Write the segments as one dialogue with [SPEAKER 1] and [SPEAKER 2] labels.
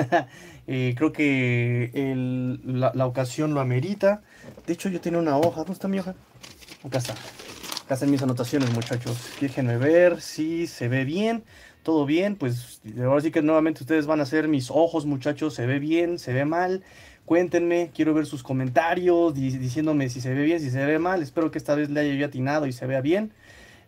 [SPEAKER 1] Eh, creo que la, ocasión lo amerita. De hecho, yo tenía una hoja. ¿Dónde está mi hoja? Acá está. Acá están mis anotaciones, muchachos. Déjenme ver si se ve bien. Todo bien. Pues ahora sí que nuevamente ustedes van a ser mis ojos, muchachos. Se ve bien, se ve mal. Cuéntenme, quiero ver sus comentarios diciéndome si se ve bien, si se ve mal. Espero que esta vez le haya yo atinado y se vea bien.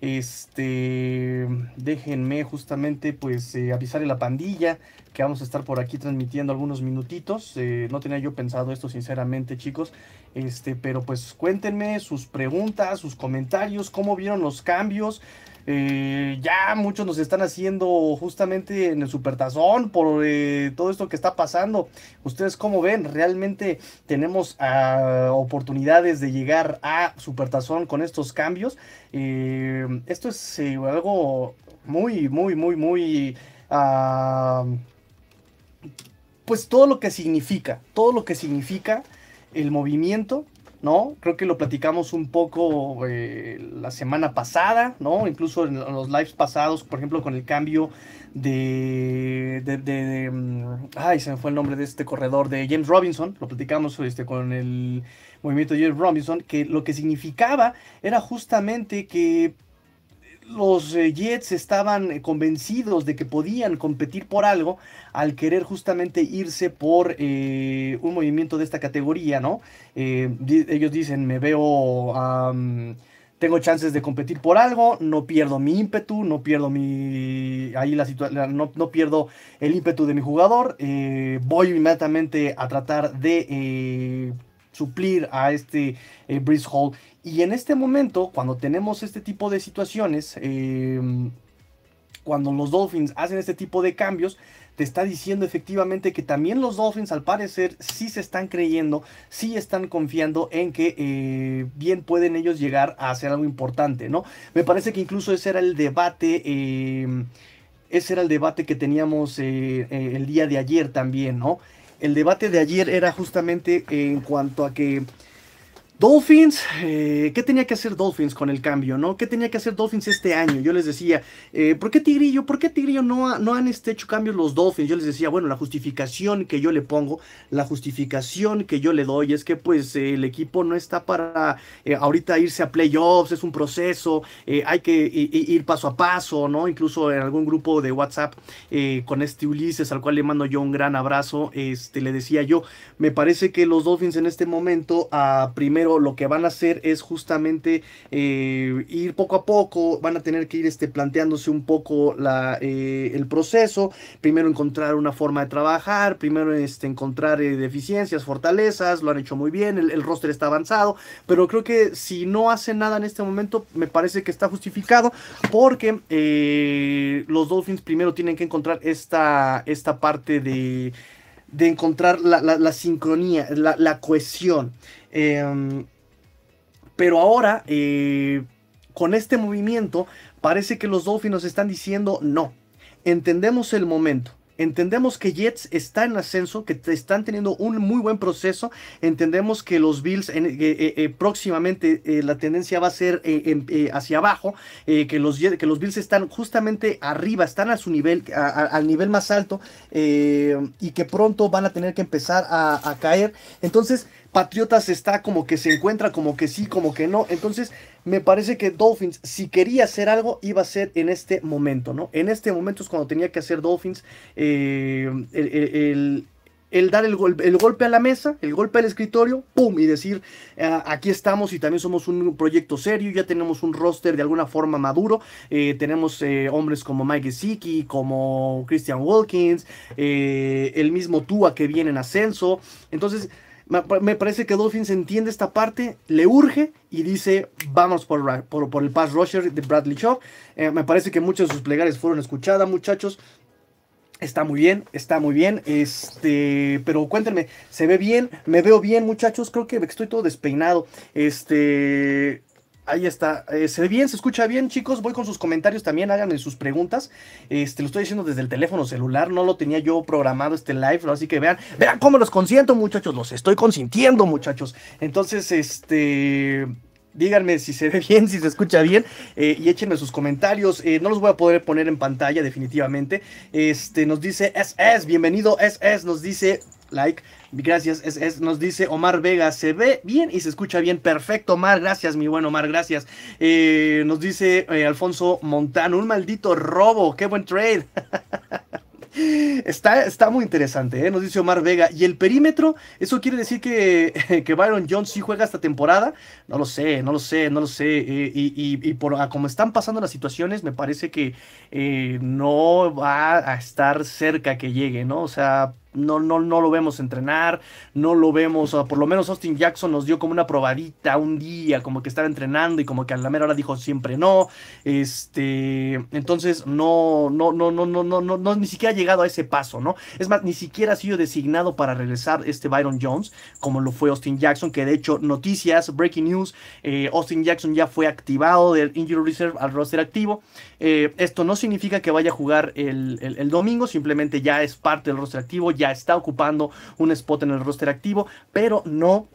[SPEAKER 1] Este, déjenme justamente pues eh, avisarle a la pandilla que vamos a estar por aquí transmitiendo algunos minutitos. Eh, no tenía yo pensado esto sinceramente chicos, este, pero pues cuéntenme sus preguntas, sus comentarios, cómo vieron los cambios. Eh, ya muchos nos están haciendo justamente en el supertazón por eh, todo esto que está pasando. Ustedes cómo ven, realmente tenemos ah, oportunidades de llegar a supertazón con estos cambios. Eh, esto es algo muy, muy, muy, muy... Ah, pues todo lo que significa, todo lo que significa el movimiento ¿no? Creo que lo platicamos un poco eh, la semana pasada, ¿no? Incluso en, los lives pasados, por ejemplo, con el cambio de, de, mm, ay, se me fue el nombre de este corredor, de James Robinson, lo platicamos este, con el movimiento de James Robinson, que lo que significaba era justamente que los eh, Jets estaban eh, convencidos de que podían competir por algo al querer justamente irse por eh, un movimiento de esta categoría, ¿no? ellos dicen, me veo, tengo chances de competir por algo, no pierdo mi ímpetu, no pierdo mi, ahí la situación, no, no, pierdo el ímpetu de mi jugador, voy inmediatamente a tratar de suplir a este eh, Hall. Y en este momento, cuando tenemos este tipo de situaciones, em, cuando los Dolphins hacen este tipo de cambios, te está diciendo efectivamente que también los Dolphins al parecer sí se están creyendo, sí están confiando en que eh, bien pueden ellos llegar a hacer algo importante, ¿no? Me parece que incluso ese era el debate. Em, ese era el debate que teníamos eh, eh, el día de ayer también, ¿no? El debate de ayer era justamente en cuanto a que Dolphins, eh, ¿qué tenía que hacer Dolphins con el cambio, no? ¿Qué tenía que hacer Dolphins este año? Yo les decía, eh, ¿por qué Tigrillo? ¿Por qué Tigrillo no, no han este, hecho cambios los Dolphins? Yo les decía, bueno, la justificación que yo le pongo, la justificación que yo le doy es que pues el equipo no está para eh, ahorita irse a playoffs, es un proceso, hay que ir paso a paso, ¿no? Incluso en algún grupo de WhatsApp con este Ulises, al cual le mando yo un gran abrazo, este, le decía yo, me parece que los Dolphins en este momento, a primero lo que van a hacer es justamente eh, ir poco a poco, van a tener que ir este, planteándose un poco la, eh, el proceso, primero encontrar una forma de trabajar, primero este, encontrar eh, deficiencias, fortalezas, lo han hecho muy bien, el, roster está avanzado, pero creo que si no hacen nada en este momento, me parece que está justificado porque los Dolphins primero tienen que encontrar esta, esta parte de de encontrar la, sincronía, la, cohesión. Em, pero ahora, eh, con este movimiento, parece que los Dolphins nos están diciendo no. Entendemos el momento. Entendemos que Jets está en ascenso, que están teniendo un muy buen proceso. Entendemos que los Bills eh, eh, próximamente la tendencia va a ser hacia abajo, que, los, que los Bills están justamente arriba, están a su nivel, al nivel más alto y que pronto van a tener que empezar a, a caer. Entonces, Patriotas está como que se encuentra, como que sí, como que no. Entonces, me parece que Dolphins, si quería hacer algo, iba a ser en este momento, ¿no? En este momento es cuando tenía que hacer Dolphins eh, el, dar el, el, golpe a la mesa, el golpe al escritorio, ¡pum! Y decir, ah, aquí estamos y también somos un proyecto serio, ya tenemos un roster de alguna forma maduro, eh, tenemos eh, hombres como Mike Gesicki, como Christian Wilkins, el mismo Tua que viene en ascenso. Entonces, me parece que Dolphins entiende esta parte, le urge y dice, vamos por, el pass rusher de Bradley Shaw. Eh, me parece que muchos de sus plegarias fueron escuchadas, muchachos. Está muy bien, está muy bien. Este, pero cuéntenme, ¿se ve bien? ¿Me veo bien, muchachos? Creo que estoy todo despeinado. Este, Ahí está. Eh, ¿Se ve bien? ¿Se escucha bien, chicos? Voy con sus comentarios también. Háganme sus preguntas. Este, lo estoy diciendo desde el teléfono celular. No lo tenía yo programado este live. Así que vean, vean cómo los consiento, muchachos. Los estoy consintiendo, muchachos. Entonces, este. Díganme si se ve bien, si se escucha bien eh, y échenme sus comentarios. Eh, no los voy a poder poner en pantalla definitivamente. Este nos dice SS, bienvenido SS, nos dice like. Gracias, SS, nos dice Omar Vega, se ve bien y se escucha bien. Perfecto, Omar, gracias, mi buen Omar, gracias. Eh, nos dice Alfonso Montano, un maldito robo, qué buen trade. Está, está muy interesante, ¿eh? nos dice Omar Vega. ¿Y el perímetro? ¿Eso quiere decir que, que Byron Jones sí juega esta temporada? No lo sé, no lo sé, no lo sé. Eh, y, por como están pasando las situaciones, me parece que eh, no va a estar cerca que llegue, ¿no? O sea, no, no, no lo vemos entrenar, no lo vemos, o por lo menos Austin Jackson nos dio como una probadita un día, como que estaba entrenando y como que a la mera hora dijo siempre no. Este, entonces no, no, no, no, no, no, no, ni siquiera ha llegado a ese paso, ¿no? Es más, ni siquiera ha sido designado para regresar este Byron Jones, como lo fue Austin Jackson, que de hecho, noticias, breaking news, eh, Austin Jackson ya fue activado del Injury Reserve al roster activo. Eh, esto no significa que vaya a jugar el, el, el domingo, simplemente ya es parte del roster activo, está ocupando un spot en el roster activo, pero no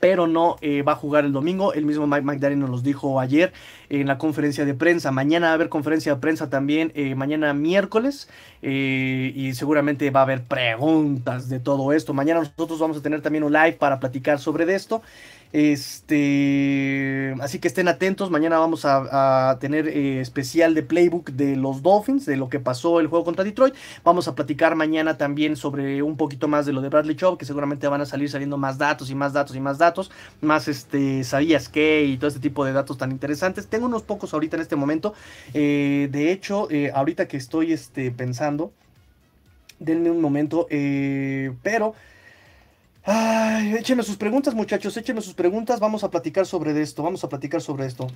[SPEAKER 1] pero no eh, va a jugar el domingo. El mismo Mike McDaniel nos lo dijo ayer en la conferencia de prensa. Mañana va a haber conferencia de prensa también, eh, mañana miércoles, eh, y seguramente va a haber preguntas de todo esto. Mañana nosotros vamos a tener también un live para platicar sobre esto. Este, así que estén atentos. Mañana vamos a, tener eh, especial de playbook de los Dolphins, de lo que pasó el juego contra Detroit. Vamos a platicar mañana también sobre un poquito más de lo de Bradley Chubb, que seguramente van a salir saliendo más datos y más datos y más datos, más este, sabías qué y todo este tipo de datos tan interesantes. Tengo unos pocos ahorita en este momento. Eh, de hecho, eh, ahorita que estoy este, pensando, denme un momento, pero Ay, échenme sus preguntas, muchachos, échenme sus preguntas. Vamos a platicar sobre esto, vamos a platicar sobre esto.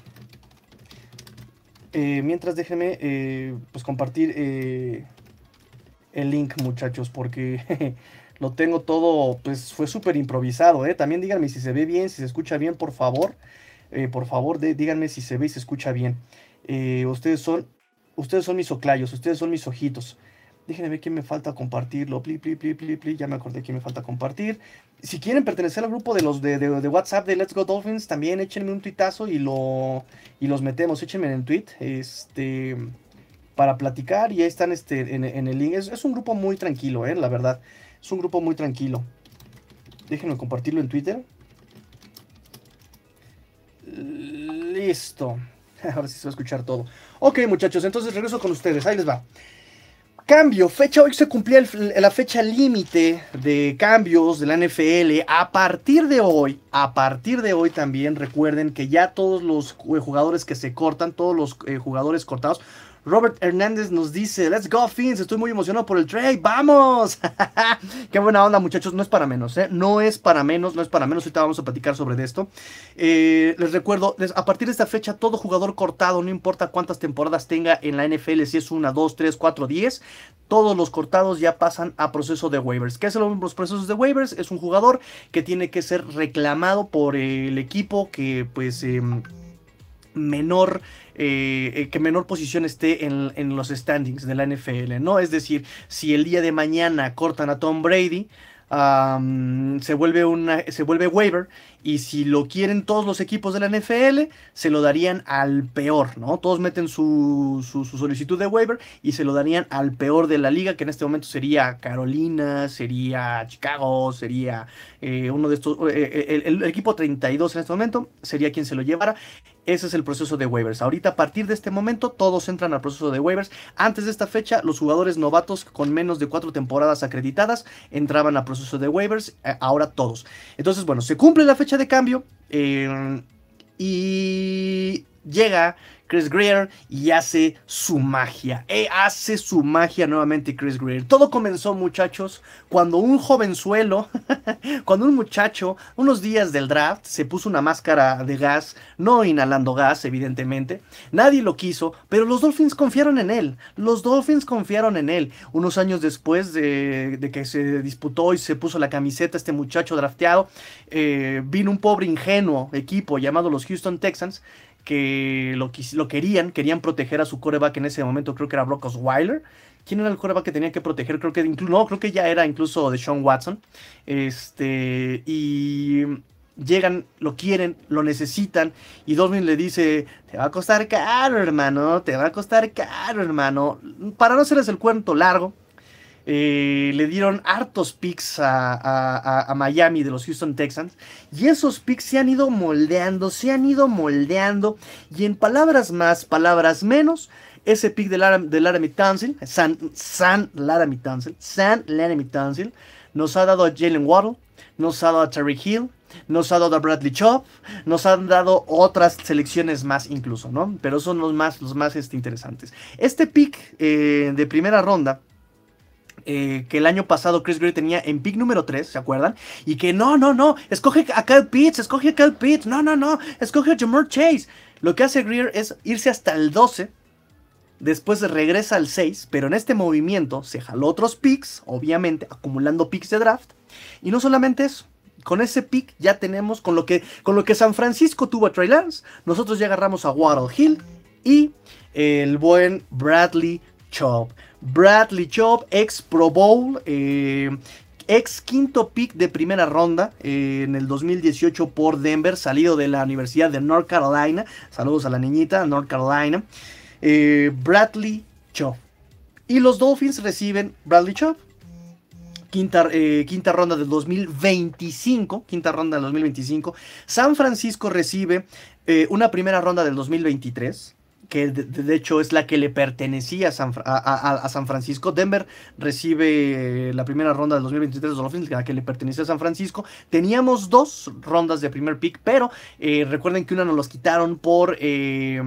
[SPEAKER 1] Eh, mientras déjenme eh, pues compartir eh, el link, muchachos, porque lo tengo todo, pues fue súper improvisado. También díganme si se ve bien, si se escucha bien, por favor. por favor, díganme si se ve y se escucha bien. ustedes son, ustedes son mis oclayos, ustedes son mis ojitos. Déjenme ver quién me falta compartirlo. Pli, pli, pli, pli, pli. Ya me acordé quién me falta compartir. Si quieren pertenecer al grupo de los de, WhatsApp de Let's Go Dolphins, también échenme un tuitazo y, lo, y los metemos. Échenme en el tweet este, para platicar. Y ahí están este, en, el link. Es, un grupo muy tranquilo, eh, la verdad. Es un grupo muy tranquilo. Déjenme compartirlo en Twitter. Listo. Ahora sí se va a escuchar todo. Ok, muchachos, entonces regreso con ustedes. Ahí les va. Cambio, fecha, hoy se cumplía la fecha límite de cambios de la NFL. A partir de hoy, a partir de hoy también recuerden que ya todos los jugadores que se cortan, todos los eh, jugadores cortados, Robert Hernández nos dice, let's go Fins, estoy muy emocionado por el trade, vamos. Qué buena onda muchachos, no es para menos, ¿eh? no es para menos, no es para menos, ahorita vamos a platicar sobre esto. Eh, les recuerdo, a partir de esta fecha, todo jugador cortado, no importa cuántas temporadas tenga en la NFL, si es una, dos, tres, cuatro, diez, todos los cortados ya pasan a proceso de waivers. ¿Qué hacen los procesos de waivers? Es un jugador que tiene que ser reclamado por el equipo que pues... Em, menor eh, eh, que menor posición esté en, los standings de la NFL, ¿no? Es decir, si el día de mañana cortan a Tom Brady, se, vuelve una, se vuelve waiver y si lo quieren todos los equipos de la NFL, se lo darían al peor, ¿no? Todos meten su, solicitud de waiver y se lo darían al peor de la liga, que en este momento sería Carolina, sería Chicago, sería eh, uno de estos, el, equipo 32 en este momento, sería quien se lo llevara. Ese es el proceso de waivers. Ahorita, a partir de este momento, todos entran al proceso de waivers. Antes de esta fecha, los jugadores novatos con menos de cuatro temporadas acreditadas entraban al proceso de waivers. Eh, ahora todos. Entonces, bueno, se cumple la fecha de cambio eh, y llega Chris Greer y hace su magia. E hace su magia nuevamente Chris Greer. Todo comenzó, muchachos, cuando un jovenzuelo, cuando un muchacho, unos días del draft, se puso una máscara de gas, no inhalando gas, evidentemente. Nadie lo quiso, pero los Dolphins confiaron en él. Los Dolphins confiaron en él. Unos años después de, que se disputó y se puso la camiseta este muchacho drafteado, eh, vino un pobre ingenuo equipo llamado los Houston Texans que lo, lo querían, querían proteger a su coreback en ese momento, creo que era Brock Osweiler. ¿Quién era el coreback que tenía que proteger? Creo que no, creo que ya era incluso de Sean Watson. Este, y llegan, lo quieren, lo necesitan y Dolphins le dice, te va a costar caro hermano, te va a costar caro hermano. Para no hacerles el cuento largo, eh, le dieron hartos picks a, Miami de los Houston Texans. Y esos picks se han ido moldeando, se han ido moldeando. Y en palabras más, palabras menos, ese pick de, Laramie Tunsil, San, San Laramie Tunsil, San Laramie Tunsil, nos ha dado a Jalen Waddle, nos ha dado a Terry Hill, nos ha dado a Bradley Chop, nos han dado otras selecciones más incluso, ¿no? Pero son los más, los más este, interesantes. Este pick eh, de primera ronda eh, que el año pasado Chris Greer tenía en pick número 3, ¿se acuerdan? Y que no, no, no, escoge a Kyle Pitts, escoge a Kyle Pitts, no, no, no, escoge a Jamar Chase. Lo que hace Greer es irse hasta el 12, después regresa al 6, pero en este movimiento se jaló otros picks, obviamente, acumulando picks de draft. Y no solamente eso, con ese pick ya tenemos, con lo que, con lo que San Francisco tuvo a Trey Lance, nosotros ya agarramos a Waddle Hill y el buen Bradley Chop. Bradley Chop, ex Pro Bowl, eh, ex quinto pick de primera ronda eh, en el 2018 por Denver, salido de la Universidad de North Carolina. Saludos a la niñita, North Carolina. Eh, Bradley Chop. Y los Dolphins reciben Bradley Chop. Quinta, quinta, ronda del 2025. Quinta ronda del 2025. San Francisco recibe una primera ronda del 2023 que de, hecho es la que le pertenecía a San, a, San, Francisco. Denver recibe la primera ronda del 2023 de Dolphins, la que le pertenecía a San Francisco. Teníamos dos rondas de primer pick, pero eh, recuerden que una nos los quitaron por, eh,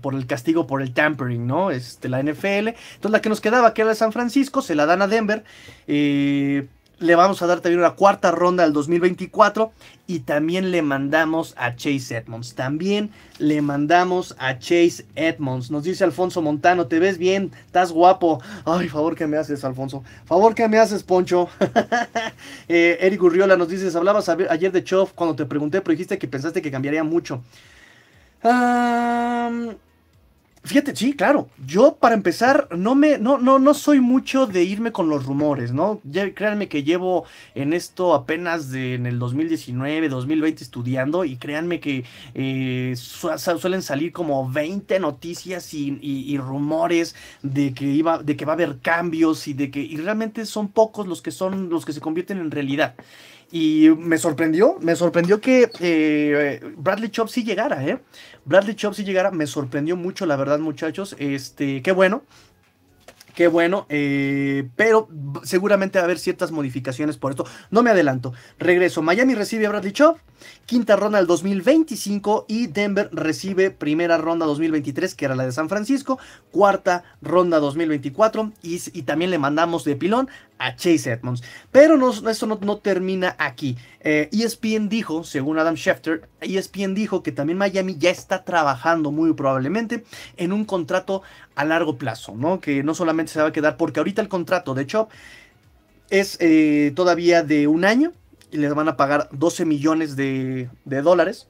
[SPEAKER 1] por el castigo por el tampering, ¿no? Este, la NFL. Entonces la que nos quedaba, que era de San Francisco, se la dan a Denver. Eh, le vamos a dar también una cuarta ronda al 2024 y también le mandamos a Chase Edmonds. También le mandamos a Chase Edmonds. Nos dice Alfonso Montano, te ves bien, estás guapo. Ay, favor que me haces, Alfonso. Favor que me haces, Poncho. eh, Eric Urriola nos dice, hablabas ayer de Choff cuando te pregunté, pero dijiste que pensaste que cambiaría mucho. Ah... Fíjate, sí, claro. Yo, para empezar, no me, no, no, no soy mucho de irme con los rumores, ¿no? Créanme que llevo en esto apenas de, en el 2019, 2020 estudiando y créanme que eh, suelen salir como 20 noticias y, rumores de que iba, de que va a haber cambios y de que y realmente son pocos los que son los que se convierten en realidad. Y me sorprendió, me sorprendió que eh, Bradley Chop sí llegara, ¿eh? Bradley Chop sí llegara, me sorprendió mucho, la verdad, muchachos. Este, qué bueno. Qué bueno, eh, pero seguramente va a haber ciertas modificaciones por esto. No me adelanto. Regreso. Miami recibe a Bradley Chop, quinta ronda del 2025 y Denver recibe primera ronda 2023, que era la de San Francisco, cuarta ronda 2024 y, y también le mandamos de pilón a Chase Edmonds. Pero no, esto no, termina aquí. ESPN eh, e dijo, según Adam Schefter, ESPN dijo que también Miami ya está trabajando muy probablemente en un contrato a largo plazo, ¿no? Que no solamente se va a quedar, porque ahorita el contrato de Chop es eh, todavía de un año y les van a pagar 12 millones de, dólares.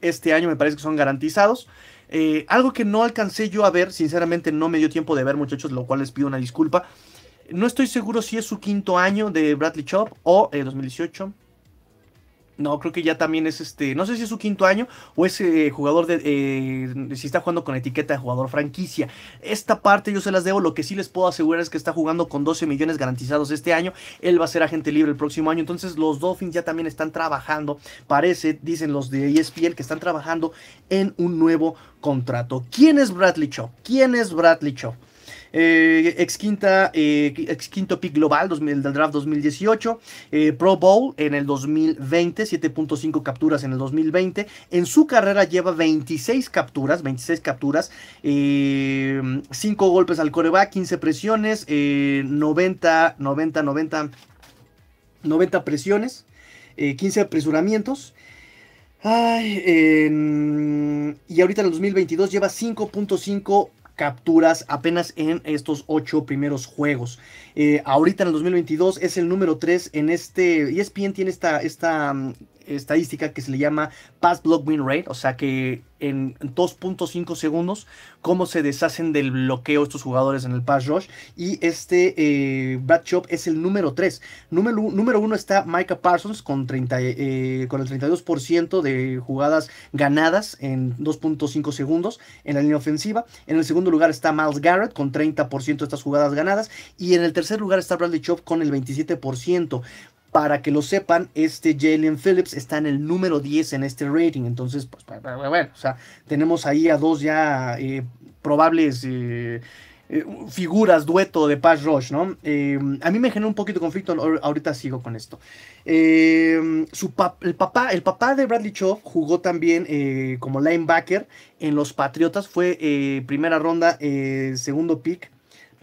[SPEAKER 1] Este año me parece que son garantizados. Eh, algo que no alcancé yo a ver, sinceramente no me dio tiempo de ver muchachos, lo cual les pido una disculpa. No estoy seguro si es su quinto año de Bradley Chop o 2018. No, creo que ya también es este. No sé si es su quinto año o es eh, jugador de. Eh, si está jugando con etiqueta de jugador franquicia. Esta parte yo se las debo. Lo que sí les puedo asegurar es que está jugando con 12 millones garantizados este año. Él va a ser agente libre el próximo año. Entonces los Dolphins ya también están trabajando. Parece, dicen los de ESPN, que están trabajando en un nuevo contrato. ¿Quién es Bradley Chop? ¿Quién es Bradley Chop? Eh, ex, quinta, eh, ex quinto pick global del draft 2018, eh, Pro Bowl en el 2020, 7.5 capturas en el 2020. En su carrera lleva 26 capturas, 26 capturas, 5 golpes al coreback, 15 presiones, 90, 90, 90, 90 presiones, 15 apresuramientos. Ay, y ahorita en el 2022 lleva 5.5 capturas apenas en estos ocho primeros juegos. Eh, ahorita en el 2022 es el número 3 en este. ESPN tiene esta, esta, estadística que se le llama Pass Block Win Rate, o sea que en 2.5 segundos cómo se deshacen del bloqueo estos jugadores en el pass rush. Y este eh, Brad Chop es el número 3. Número, número 1 está Micah Parsons con, 30, eh, con el 32% de jugadas ganadas en 2.5 segundos en la línea ofensiva. En el segundo lugar está Miles Garrett con 30% de estas jugadas ganadas. Y en el tercer lugar está Bradley Chop con el 27%. Para que lo sepan, este Jalen Phillips está en el número 10 en este rating. Entonces, pues, bueno, o sea, tenemos ahí a dos ya eh, probables eh, eh, figuras, dueto de pass rush, ¿no? a mí me genera un poquito de conflicto, ahorita sigo con esto. Su el, papá, el papá de Bradley Chov jugó también como linebacker en los Patriotas, fue primera ronda, segundo pick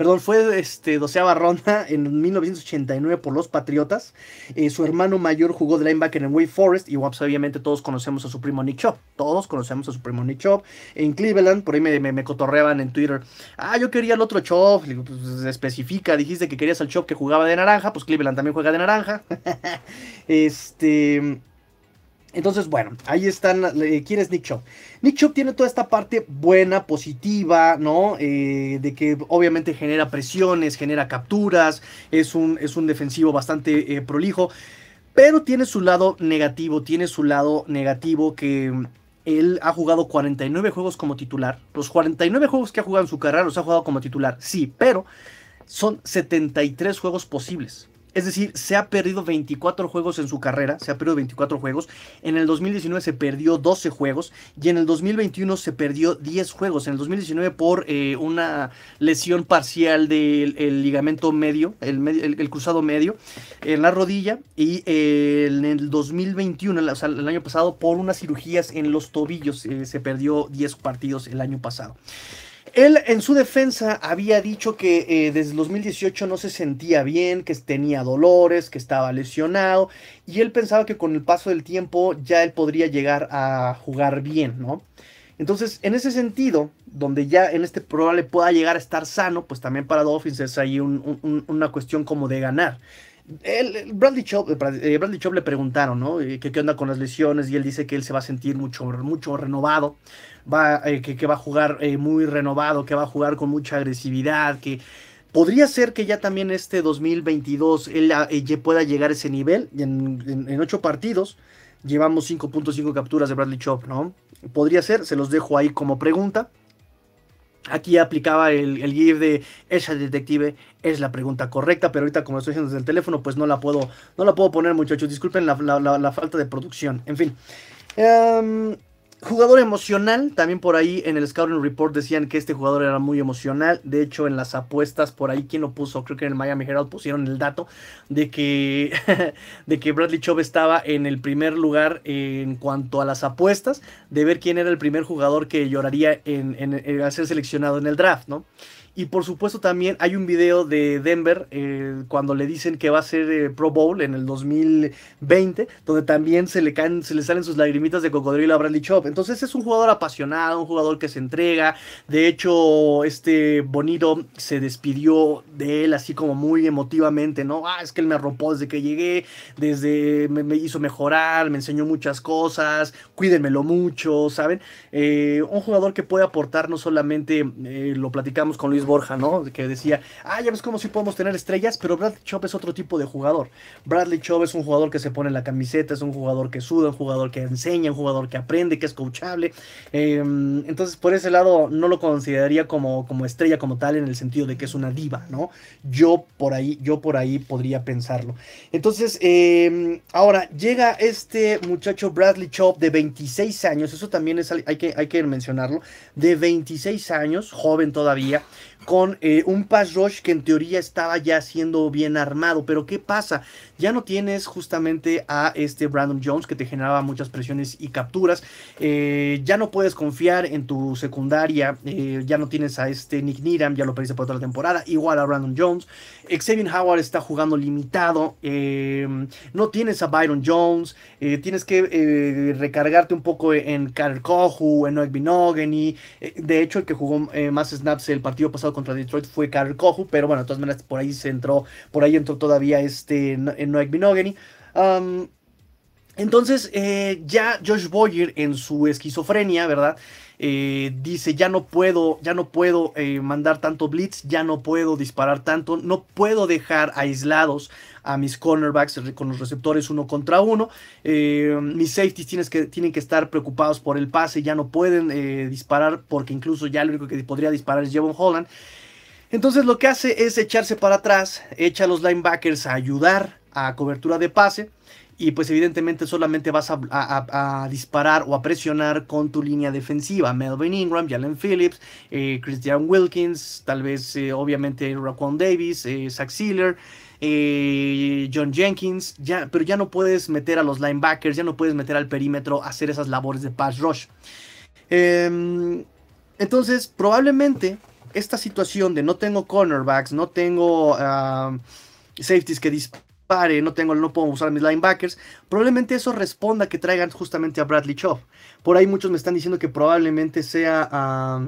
[SPEAKER 1] perdón, fue este, doceava ronda en 1989 por los Patriotas. Eh, su hermano mayor jugó de linebacker en Wake Forest y pues, obviamente todos conocemos a su primo Nick Chop. Todos conocemos a su primo Nick Chop. En Cleveland, por ahí me, cotorreaban en Twitter. Ah, yo quería el otro Chop. Pues, especifica, dijiste que querías al Chop que jugaba de naranja. Pues Cleveland también juega de naranja. este... Entonces, bueno, ahí están. ¿Quién es Nick Chubb? Nick Chubb tiene toda esta parte buena, positiva, ¿no? Eh, de que obviamente genera presiones, genera capturas, es un, es un defensivo bastante eh, prolijo, pero tiene su lado negativo, tiene su lado negativo que él ha jugado 49 juegos como titular. Los 49 juegos que ha jugado en su carrera los ha jugado como titular, sí, pero son 73 juegos posibles. Es decir, se ha perdido 24 juegos en su carrera, se ha perdido 24 juegos. En el 2019 se perdió 12 juegos y en el 2021 se perdió 10 juegos. En el 2019 por eh, una lesión parcial del ligamento medio el, cruzado medio, en la rodilla. Y eh, en el 2021, o sea, el año pasado, por unas cirugías en los tobillos, eh, se perdió 10 partidos el año pasado. Él en su defensa había dicho que eh, desde 2018 no se sentía bien, que tenía dolores, que estaba lesionado y él pensaba que con el paso del tiempo ya él podría llegar a jugar bien, ¿no? Entonces, en ese sentido, donde ya en este probable pueda llegar a estar sano, pues también para Dolphins es ahí una cuestión como de ganar. El, Bradley, Chop, eh, eh, Bradley Chop le preguntaron, ¿no? ¿Qué, ¿Qué, onda con las lesiones? Y él dice que él se va a sentir mucho, mucho renovado va, eh, que, va a jugar eh, muy renovado, que va a jugar con mucha agresividad, que podría ser que ya también este 2022 él eh, pueda llegar a ese nivel. En, en, ocho partidos llevamos 5.5 capturas de Bradley Chop, ¿no? Podría ser, se los dejo ahí como pregunta. Aquí aplicaba el, el GIF de esa detective es la pregunta correcta, pero ahorita como estoy haciendo desde el teléfono, pues no la puedo, no la puedo poner, muchachos. Disculpen la, la falta de producción. En fin. Um, Jugador emocional, también por ahí en el Scouting Report decían que este jugador era muy emocional. De hecho, en las apuestas, por ahí, quien lo puso? Creo que en el Miami Herald pusieron el dato de que, de que Bradley Chubb estaba en el primer lugar en cuanto a las apuestas, de ver quién era el primer jugador que lloraría en, en ser seleccionado en el draft, ¿no? Y por supuesto también hay un video de Denver eh, cuando le dicen que va a ser eh, Pro Bowl en el 2020, donde también se le caen, se le salen sus lagrimitas de cocodrilo a Bradley Chop. Entonces es un jugador apasionado, un jugador que se entrega. De hecho, este Bonito se despidió de él así como muy emotivamente, ¿no? Ah, es que él me arropó desde que llegué, desde me, hizo mejorar, me enseñó muchas cosas, cuídenmelo mucho, ¿saben? Eh, un jugador que puede aportar no solamente, lo platicamos con Luis Borja, ¿no? Que decía, ah, ya ves cómo sí podemos tener estrellas, pero Bradley Chop es otro tipo de jugador. Bradley Chop es un jugador que se pone la camiseta, es un jugador que suda, un jugador que enseña, un jugador que aprende, que es coachable. Em, entonces, por ese lado, no lo consideraría como, como estrella como tal, en el sentido de que es una diva, ¿no? Yo por ahí, yo por ahí podría pensarlo. Entonces, em, ahora llega este muchacho Bradley Chop de 26 años, eso también es, hay que, hay que mencionarlo, de 26 años, joven todavía con eh, un pass rush que en teoría estaba ya siendo bien armado. Pero ¿qué pasa? Ya no tienes justamente a este Brandon Jones que te generaba muchas presiones y capturas. Eh, ya no puedes confiar en tu secundaria. Eh, ya no tienes a este Nick Needham, ya lo perdiste por toda la temporada. Igual a Brandon Jones. Xavier Howard está jugando limitado. no tienes a Byron Jones. tienes que recargarte un poco en Carl Kohu, en Noek Binogany. de hecho, el que jugó más snaps el partido pasado contra Detroit fue Karl Kohu, pero bueno, de todas maneras por ahí se entró, por ahí entró todavía este en Noek Binogany. Entonces, eh, ya Josh Boyer en su esquizofrenia, ¿verdad? Eh, dice, ya no puedo, ya no puedo eh, mandar tanto blitz, ya no puedo disparar tanto, no puedo dejar aislados a mis cornerbacks con los receptores uno contra uno. mis safeties que, tienen que estar preocupados por el pase, ya no pueden disparar porque incluso ya lo único que podría disparar es Jevon Holland. Entonces lo que hace es echarse para atrás, echa a los linebackers a ayudar a cobertura de pase y pues evidentemente solamente vas a, disparar o a presionar con tu línea defensiva. Melvin Ingram, Jalen Phillips, eh, Christian Wilkins, tal vez eh, obviamente Raquan Davis, eh, Zach Sealer. John Jenkins, pero ya no puedes meter a los linebackers, ya no puedes meter al perímetro a hacer esas labores de pass rush. Em, entonces, probablemente esta situación de no tengo cornerbacks, no tengo ah, safeties que disparan, no tengo, no puedo usar mis linebackers, probablemente eso responda que traigan justamente a Bradley Chubb. Por ahí muchos me están diciendo que probablemente sea,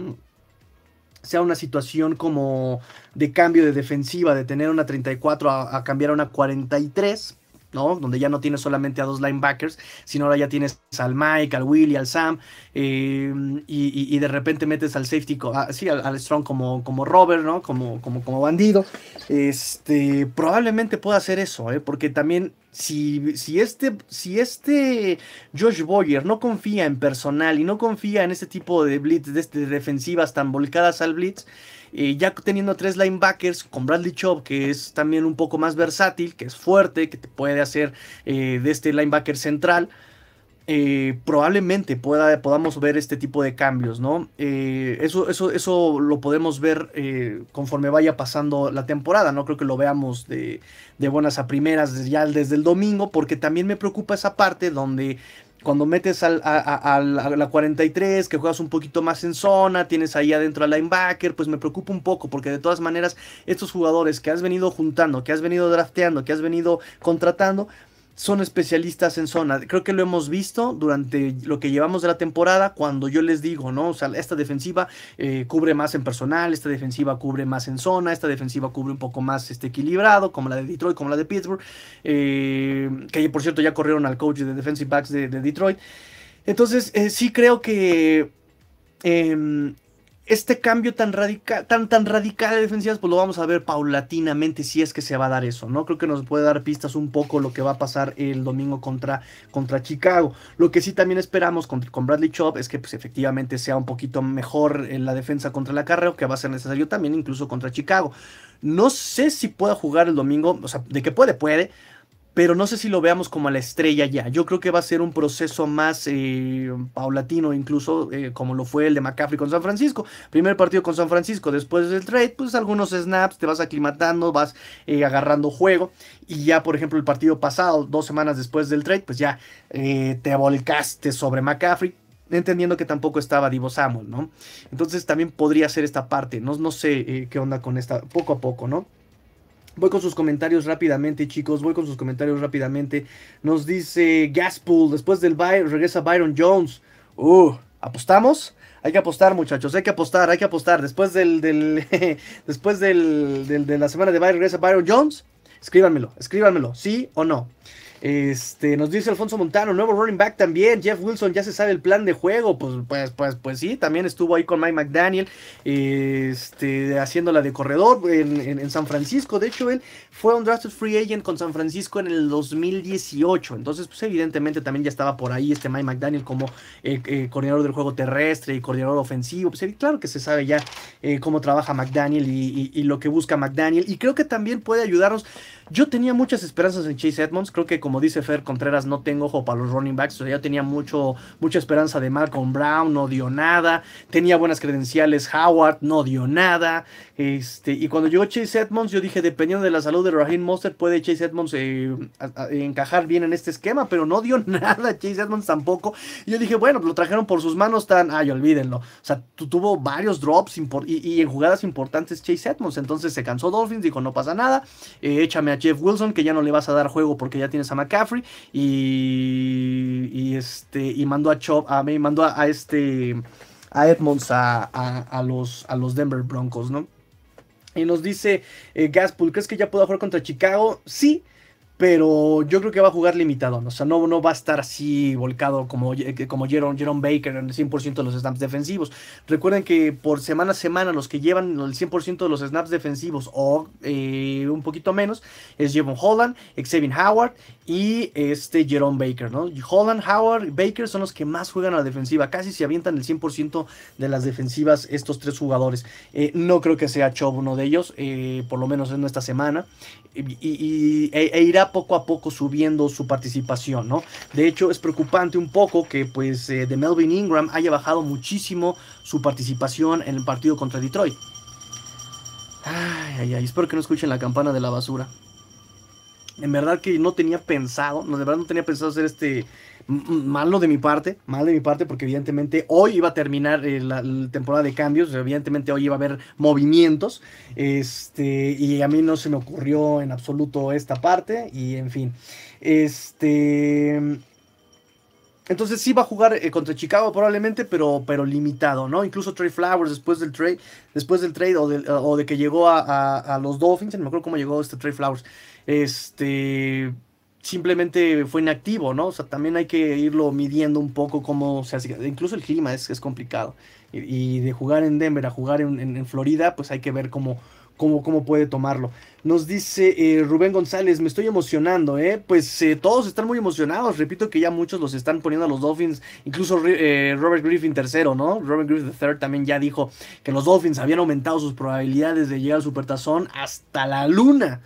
[SPEAKER 1] sea una situación como de cambio de defensiva, de tener una 34 a, a cambiar a una 43 donde ya no tienes solamente a dos linebackers, sino ahora ya tienes al Mike, al Willie, al Sam, eh, y, de repente metes al safety, sí, al, Strong como, como Robert, ¿no? Como, como, como bandido. Este, probablemente pueda hacer eso, ¿eh? Porque también si, si, este, si este Josh Boyer no confía en personal y no confía en este tipo de blitz, de, de defensivas tan volcadas al blitz, eh, ya teniendo tres linebackers con Bradley Chubb, que es también un poco más versátil, que es fuerte, que te puede hacer eh, de este linebacker central. Eh, probablemente pueda, podamos ver este tipo de cambios, ¿no? eso, eso, eso lo podemos ver conforme vaya pasando la temporada, no creo que lo veamos de, de buenas a primeras ya desde el domingo, porque también me preocupa esa parte donde cuando metes al, a, la 43, que juegas un poquito más en zona, tienes ahí adentro al linebacker, pues me preocupa un poco, porque de todas maneras, estos jugadores que has venido juntando, que has venido drafteando, que has venido contratando, son especialistas en zona. Creo que lo hemos visto durante lo que llevamos de la temporada, cuando yo les digo, ¿no? O sea, esta defensiva eh, cubre más en personal, esta defensiva cubre más en zona, esta defensiva cubre un poco más este, equilibrado, como la de Detroit, como la de Pittsburgh, eh, que por cierto ya corrieron al coach de defensive backs de, Detroit. Entonces, eh, sí creo que em, este cambio tan radical, tan, tan radical de defensivas, pues lo vamos a ver paulatinamente si es que se va a dar eso, ¿no? Creo que nos puede dar pistas un poco lo que va a pasar el domingo contra, contra Chicago. Lo que sí también esperamos con, con Bradley Chop es que pues, efectivamente sea un poquito mejor en la defensa contra la carrera, que va a ser necesario también incluso contra Chicago. No sé si pueda jugar el domingo, o sea, de que puede, puede, pero no sé si lo veamos como a la estrella ya. Yo creo que va a ser un proceso más eh, paulatino, incluso eh, como lo fue el de McCaffrey con San Francisco. Primer partido con San Francisco, después del trade, pues algunos snaps, te vas aclimatando, vas eh, agarrando juego. Y ya, por ejemplo, el partido pasado, dos semanas después del trade, pues ya te volcaste sobre McCaffrey. Entendiendo que tampoco estaba Divo Samuel, ¿no? Entonces también podría ser esta parte. No, no sé qué onda con esta, poco a poco, ¿no? Voy con sus comentarios rápidamente, chicos. Voy con sus comentarios rápidamente. Nos dice Gaspool, después del bye, regresa Byron Jones. Uh, ¿apostamos? Hay que apostar, muchachos. Hay que apostar, hay que apostar. Después del, del después del, de la semana de bye, regresa Byron Jones. Escríbanmelo, escríbanmelo, ¿sí o no? Este, nos dice Alfonso Montano, nuevo running back también. Jeff Wilson ya se sabe el plan de juego. Pues, pues, pues, pues sí, también estuvo ahí con Mike McDaniel, este, haciéndola de corredor en, San Francisco. De hecho, él fue un drafted free agent con San Francisco en el 2018. Entonces, pues evidentemente también ya estaba por ahí este Mike McDaniel como eh, eh, coordinador del juego terrestre y coordinador ofensivo. Pues claro que se sabe ya eh, cómo trabaja McDaniel y lo que busca McDaniel. Y creo que también puede ayudarnos yo tenía muchas esperanzas en Chase Edmonds. Creo que, como dice Fer Contreras, no tengo ojo para los running backs. O sea, yo tenía mucho, mucha esperanza de Malcolm Brown, no dio nada. Tenía buenas credenciales Howard, no dio nada. Este, y cuando llegó Chase Edmonds, yo dije, dependiendo de la salud de Raheem Monster, puede Chase Edmonds eh, encajar bien en este esquema, pero no dio nada Chase Edmonds tampoco. Y yo dije, bueno, lo trajeron por sus manos tan. Ay, olvídenlo. O sea, tuvo varios drops y, en jugadas importantes Chase Edmonds. Entonces se cansó Dolphins, dijo, no pasa nada, eh, échame a Jeff Wilson, que ya no le vas a dar juego porque ya tienes a McCaffrey. Y, este, y mandó a Chop, a, me mandó a, este a Edmonds a, a, los, a los Denver Broncos, ¿no? Y nos dice eh, ¿crees que ya pueda jugar contra Chicago? Sí, pero yo creo que va a jugar limitado, o sea, no, no va a estar así volcado como, eh, como Jerome, Baker en el 100% de los snaps defensivos. Recuerden que por semana a semana los que llevan el 100% de los snaps defensivos o eh, un poquito menos es Jevon Holland, Xavier Howard y este Jerome Baker, ¿no? Holland, Howard, Baker son los que más juegan a la defensiva, casi se avientan el 100% de las defensivas estos tres jugadores. Eh, no creo que sea Chubb uno de ellos, por lo menos en esta semana y, e, e, irá poco a poco subiendo su participación, ¿no? De hecho, es preocupante un poco que pues eh, de Melvin Ingram haya bajado muchísimo su participación en el partido contra Detroit. Ay, ay, ay, espero que no escuchen la campana de la basura. En verdad que no tenía pensado, no, de verdad no tenía pensado hacer este malo de mi parte, mal de mi parte, porque evidentemente hoy iba a terminar eh, la, temporada de cambios, evidentemente hoy iba a haber movimientos, este, y a mí no se me ocurrió en absoluto esta parte, y en fin, este... Entonces sí va a jugar eh, contra Chicago probablemente, pero, pero limitado, ¿no? Incluso Trey Flowers después del trade, después del trade o de, o de que llegó a, a, los Dolphins, no me acuerdo cómo llegó este Trey Flowers, este simplemente fue inactivo, ¿no? O sea, también hay que irlo midiendo un poco cómo se hace. Incluso el clima es, complicado. Y, de jugar en Denver a jugar en, Florida, pues hay que ver cómo, cómo, cómo puede tomarlo. Nos dice eh, Rubén González, me estoy emocionando, ¿eh? Pues eh, todos están muy emocionados. Repito que ya muchos los están poniendo a los Dolphins. Incluso eh, Robert Griffin tercero, ¿no? Robert Griffin III también ya dijo que los Dolphins habían aumentado sus probabilidades de llegar al Supertazón hasta la luna.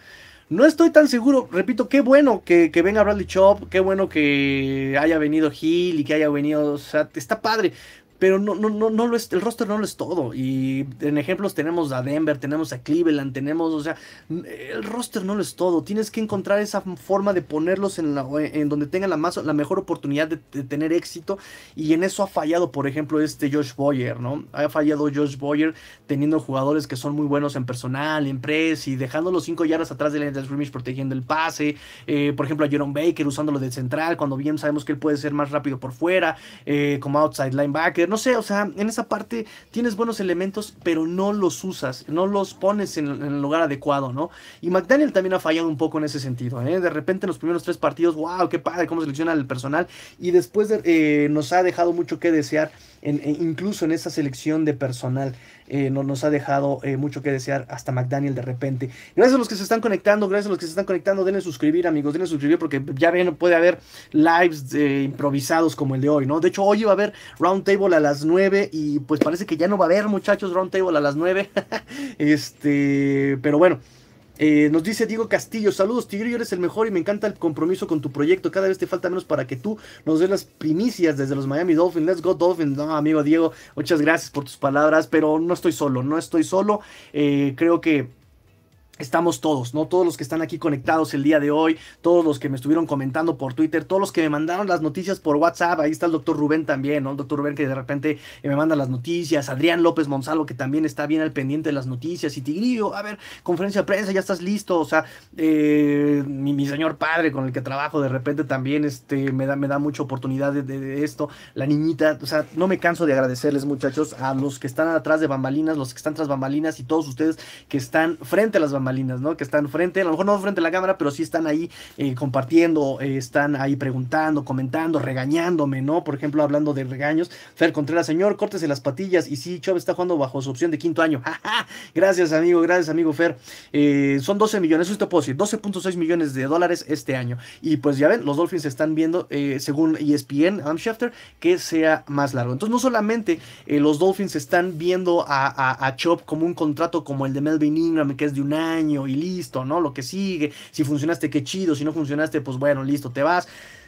[SPEAKER 1] No estoy tan seguro, repito, qué bueno que, que venga Bradley Chop, qué bueno que haya venido Hill y que haya venido, o sea, está padre, pero no, no, no, no lo es, el roster no lo es todo. Y en ejemplos tenemos a Denver, tenemos a Cleveland, tenemos, o sea, el roster no lo es todo. Tienes que encontrar esa forma de ponerlos en, la, en donde tengan la, más, la mejor oportunidad de, tener éxito. Y en eso ha fallado, por ejemplo, este Josh Boyer, ¿no? Ha fallado Josh Boyer teniendo jugadores que son muy buenos en personal, en press y dejando los cinco yardas atrás del de scrimmage protegiendo el pase. Eh, por ejemplo, a Jerome Baker usándolo de central, cuando bien sabemos que él puede ser más rápido por fuera, eh, como outside linebacker no sé, o sea, en esa parte tienes buenos elementos, pero no los usas, no los pones en, el lugar adecuado, ¿no? Y McDaniel también ha fallado un poco en ese sentido, ¿eh? De repente en los primeros tres partidos, wow, qué padre cómo selecciona el personal, y después eh, nos ha dejado mucho que desear, incluso en esa selección de personal. Eh, no, nos ha dejado eh, mucho que desear hasta McDaniel de repente. Gracias a los que se están conectando, gracias a los que se están conectando, denle suscribir amigos, denle suscribir porque ya ven, puede haber lives eh, improvisados como el de hoy, ¿no? De hecho, hoy iba a haber Roundtable a las 9 y pues parece que ya no va a haber muchachos Roundtable a las 9. este, pero bueno. Eh, nos dice Diego Castillo, saludos Tigrillo, eres el mejor y me encanta el compromiso con tu proyecto. Cada vez te falta menos para que tú nos des las primicias desde los Miami Dolphins. Let's go Dolphins. No, amigo Diego, muchas gracias por tus palabras, pero no estoy solo, no estoy solo. Eh, creo que Estamos todos, ¿no? Todos los que están aquí conectados el día de hoy, todos los que me estuvieron comentando por Twitter, todos los que me mandaron las noticias por WhatsApp, ahí está el doctor Rubén también, ¿no? El doctor Rubén que de repente me manda las noticias, Adrián López Monsalvo que también está bien al pendiente de las noticias, y Tigrillo, a ver, conferencia de prensa, ya estás listo, o sea, eh, mi, señor padre con el que trabajo de repente también este, me, da, me da mucha oportunidad de, esto, la niñita, o sea, no me canso de agradecerles muchachos a los que están atrás de bambalinas, los que están tras bambalinas y todos ustedes que están frente a las bambalinas ¿no? Que están frente, a lo mejor no frente a la cámara, pero sí están ahí eh, compartiendo, eh, están ahí preguntando, comentando, regañándome, ¿no? Por ejemplo, hablando de regaños. Fer Contreras, señor, córtese las patillas. Y sí, Chávez está jugando bajo su opción de quinto año. gracias, amigo, gracias, amigo Fer. Eh, son 12 millones, eso te puedo decir, 12.6 millones de dólares este año. Y pues ya ven, los Dolphins están viendo, según ESPN, Adam Schefter, que sea más largo. Entonces, no solamente los Dolphins están viendo a, a Chop como un contrato como el de Melvin Ingram, que es de un y listo, ¿no? Lo que sigue, si funcionaste, qué chido, si no funcionaste, pues bueno, listo, te vas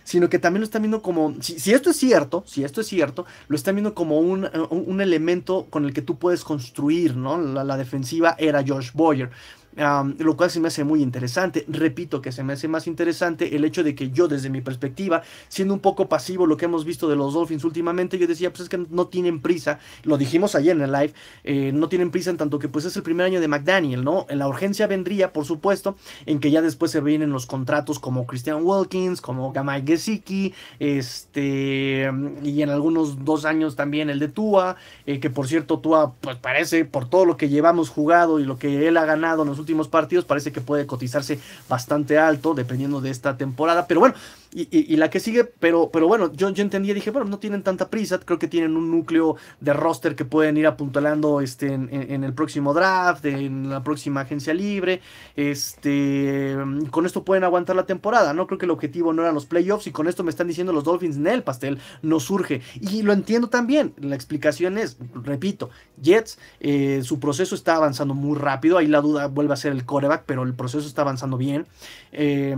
[SPEAKER 1] sino que también lo están viendo como, si, esto es cierto, si esto es cierto, lo están viendo como un, un, elemento con el que tú puedes construir, ¿no? La, la defensiva era Josh Boyer lo cual se me hace muy interesante. Repito que se me hace más interesante el hecho de que yo desde mi perspectiva, siendo un poco pasivo lo que hemos visto de los Dolphins últimamente, yo decía, pues es que no tienen prisa, lo dijimos ayer en el live, eh, no tienen prisa en tanto que pues es el primer año de McDaniel, ¿no? La urgencia vendría, por supuesto, en que ya después se vienen los contratos como Christian Wilkins, como Gamay Gesicki, este, y en algunos dos años también el de Tua, eh, que por cierto Tua, pues parece, por todo lo que llevamos jugado y lo que él ha ganado en los últimos últimos partidos, parece que puede cotizarse bastante alto, dependiendo de esta temporada. Pero bueno, y, la que sigue, pero, pero bueno, yo, yo entendía, dije, bueno, no tienen tanta prisa, creo que tienen un núcleo de roster que pueden ir apuntalando este, en, el próximo draft, en la próxima agencia libre, este, con esto pueden aguantar la temporada, ¿no? Creo que el objetivo no eran los playoffs y con esto me están diciendo los Dolphins, en el pastel no surge. Y lo entiendo también, la explicación es, repito, Jets, eh, su proceso está avanzando muy rápido, ahí la duda vuelve a ser el coreback, pero el proceso está avanzando bien. Eh,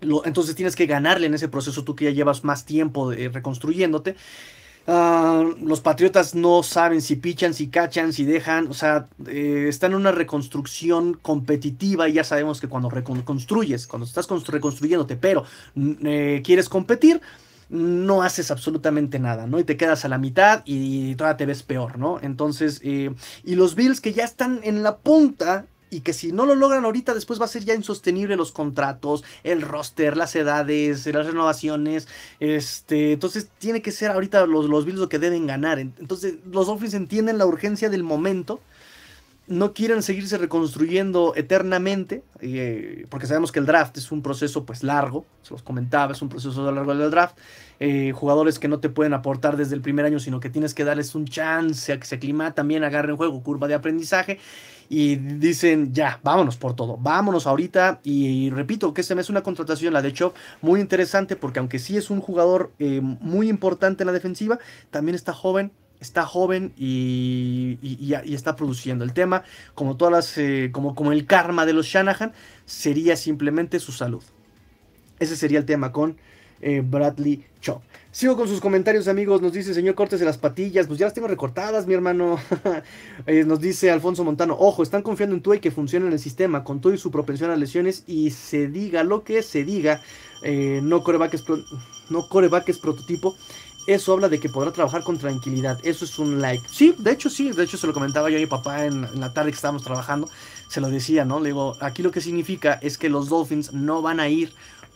[SPEAKER 1] entonces tienes que ganarle en ese proceso tú que ya llevas más tiempo reconstruyéndote. Ah, los Patriotas no saben si pichan, si cachan, si dejan, o sea, eh, están en una reconstrucción competitiva y ya sabemos que cuando reconstruyes, cuando estás reconstruyéndote, pero mm, eh, quieres competir, no haces absolutamente nada, ¿no? Y te quedas a la mitad y todavía te ves peor, ¿no? Entonces, eh, y los Bills que ya están en la punta y que si no lo logran ahorita, después va a ser ya insostenible los contratos, el roster, las edades, las renovaciones. Este, entonces tiene que ser ahorita los, los Bills lo que deben ganar. Entonces los Dolphins entienden la urgencia del momento. No quieren seguirse reconstruyendo eternamente, eh, porque sabemos que el draft es un proceso pues largo, se los comentaba, es un proceso largo del draft. Eh, jugadores que no te pueden aportar desde el primer año, sino que tienes que darles un chance a que se aclimaten, también agarren juego, curva de aprendizaje y dicen, ya, vámonos por todo, vámonos ahorita. Y, repito que este mes es una contratación, la de Chop, muy interesante porque aunque sí es un jugador eh, muy importante en la defensiva, también está joven, está joven y, está produciendo. El tema, como todas las, eh, como, como el karma de los Shanahan, sería simplemente su salud. Ese sería el tema con eh, Bradley Chop. Sigo con sus comentarios, amigos. Nos dice, señor Cortes de las patillas. Pues ya las tengo recortadas, mi hermano. Eh, nos dice Alfonso Montano, ojo, están confiando en y que funcione en el sistema, con todo y su propensión a lesiones. Y se diga lo que se diga, eh, no coreback es, no es prototipo. Eso habla de que podrá trabajar con tranquilidad. Eso es un like. Sí, de hecho, sí. De hecho, se lo comentaba yo a mi papá en, en la tarde que estábamos trabajando. Se lo decía, ¿no? Le digo, aquí lo que significa es que los Dolphins no van a ir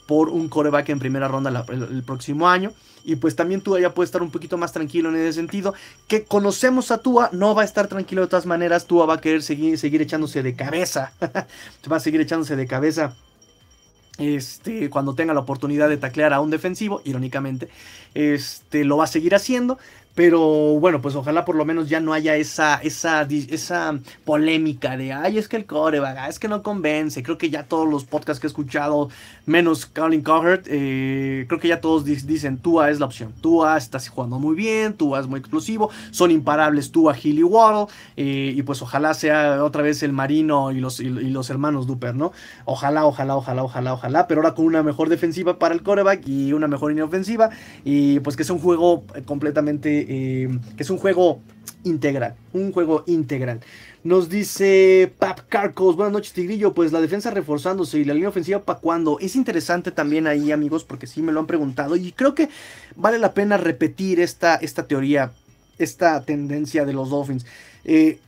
[SPEAKER 1] por un coreback en primera ronda el, próximo año. Y pues también Tua ya puede estar un poquito más tranquilo en ese sentido. Que conocemos a Tua, no va a estar tranquilo de todas maneras. Tua va a querer seguir, seguir echándose de cabeza. va a seguir echándose de cabeza. Este, cuando tenga la oportunidad de taclear a un defensivo, irónicamente, este, lo va a seguir haciendo. Pero bueno, pues ojalá por lo menos ya no haya esa, esa, esa polémica de, ay, es que el coreback, es que no convence. Creo que ya todos los podcasts que he escuchado, menos Colin Cowherd, eh, creo que ya todos dicen, Tua es la opción. Tua está jugando muy bien, Tua es muy explosivo, son imparables Tua, Hill y Waddle. Eh, y pues ojalá sea otra vez el Marino y los, y, los hermanos Duper, ¿no? Ojalá, ojalá, ojalá, ojalá, ojalá. Pero ahora con una mejor defensiva para el coreback y una mejor inofensiva. Y pues que es un juego completamente eh, que es un juego integral, un juego integral. Nos dice Pap Carcos, buenas noches Tigrillo, pues la defensa reforzándose y la línea ofensiva para cuándo. Es interesante también ahí amigos porque sí me lo han preguntado y creo que vale la pena repetir esta, esta teoría, esta tendencia de los Dolphins. Eh,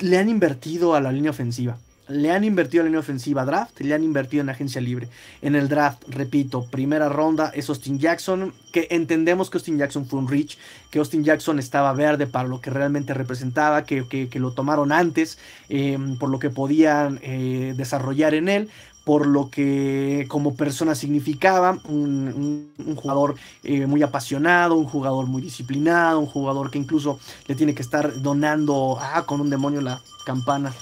[SPEAKER 1] le han invertido a la línea ofensiva le han invertido en la línea ofensiva draft, le han invertido en agencia libre. En el draft, repito, primera ronda es Austin Jackson, que entendemos que Austin Jackson fue un reach, que Austin Jackson estaba verde para lo que realmente representaba, que, lo tomaron antes, em, por lo que podían eh, desarrollar en él, por lo que como persona significaba, un, jugador eh, muy apasionado, un jugador muy disciplinado, un jugador que incluso le tiene que estar donando, ah, con un demonio la campana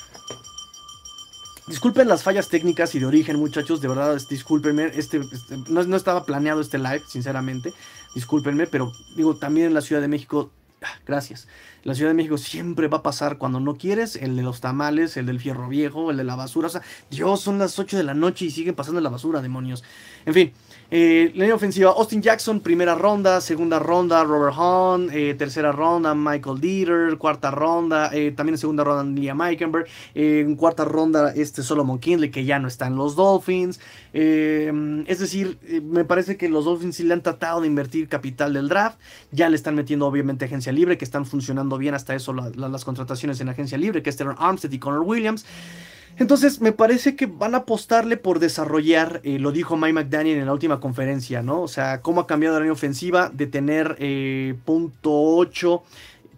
[SPEAKER 1] Disculpen las fallas técnicas y de origen, muchachos. De verdad, discúlpenme. Este, este no, estaba planeado este live, sinceramente. Discúlpenme, pero digo, también en la Ciudad de México, ah, gracias. la Ciudad de México siempre va a pasar cuando no quieres. El de los tamales, el del fierro viejo, el de la basura. O sea, Dios, son las 8 de la noche y siguen pasando la basura, demonios. En fin, eh, línea ofensiva, Austin Jackson, primera ronda, segunda ronda, Robert Hahn, eh, tercera ronda, Michael Dieter, cuarta ronda, eh, también en segunda ronda, Liam Eikenberg, en cuarta ronda, este Solomon Kinley, que ya no está en los Dolphins. es decir, me parece que los Dolphins sí le han tratado de invertir capital del draft, ya le están metiendo obviamente agencia libre, que están funcionando bien hasta eso las contrataciones en agencia libre, que es Teron Armstead y Connor Williams. Entonces, me parece que van a apostarle por desarrollar, eh, lo dijo Mike McDaniel en la última conferencia, ¿no? O sea, cómo ha cambiado la línea ofensiva de tener eh, punto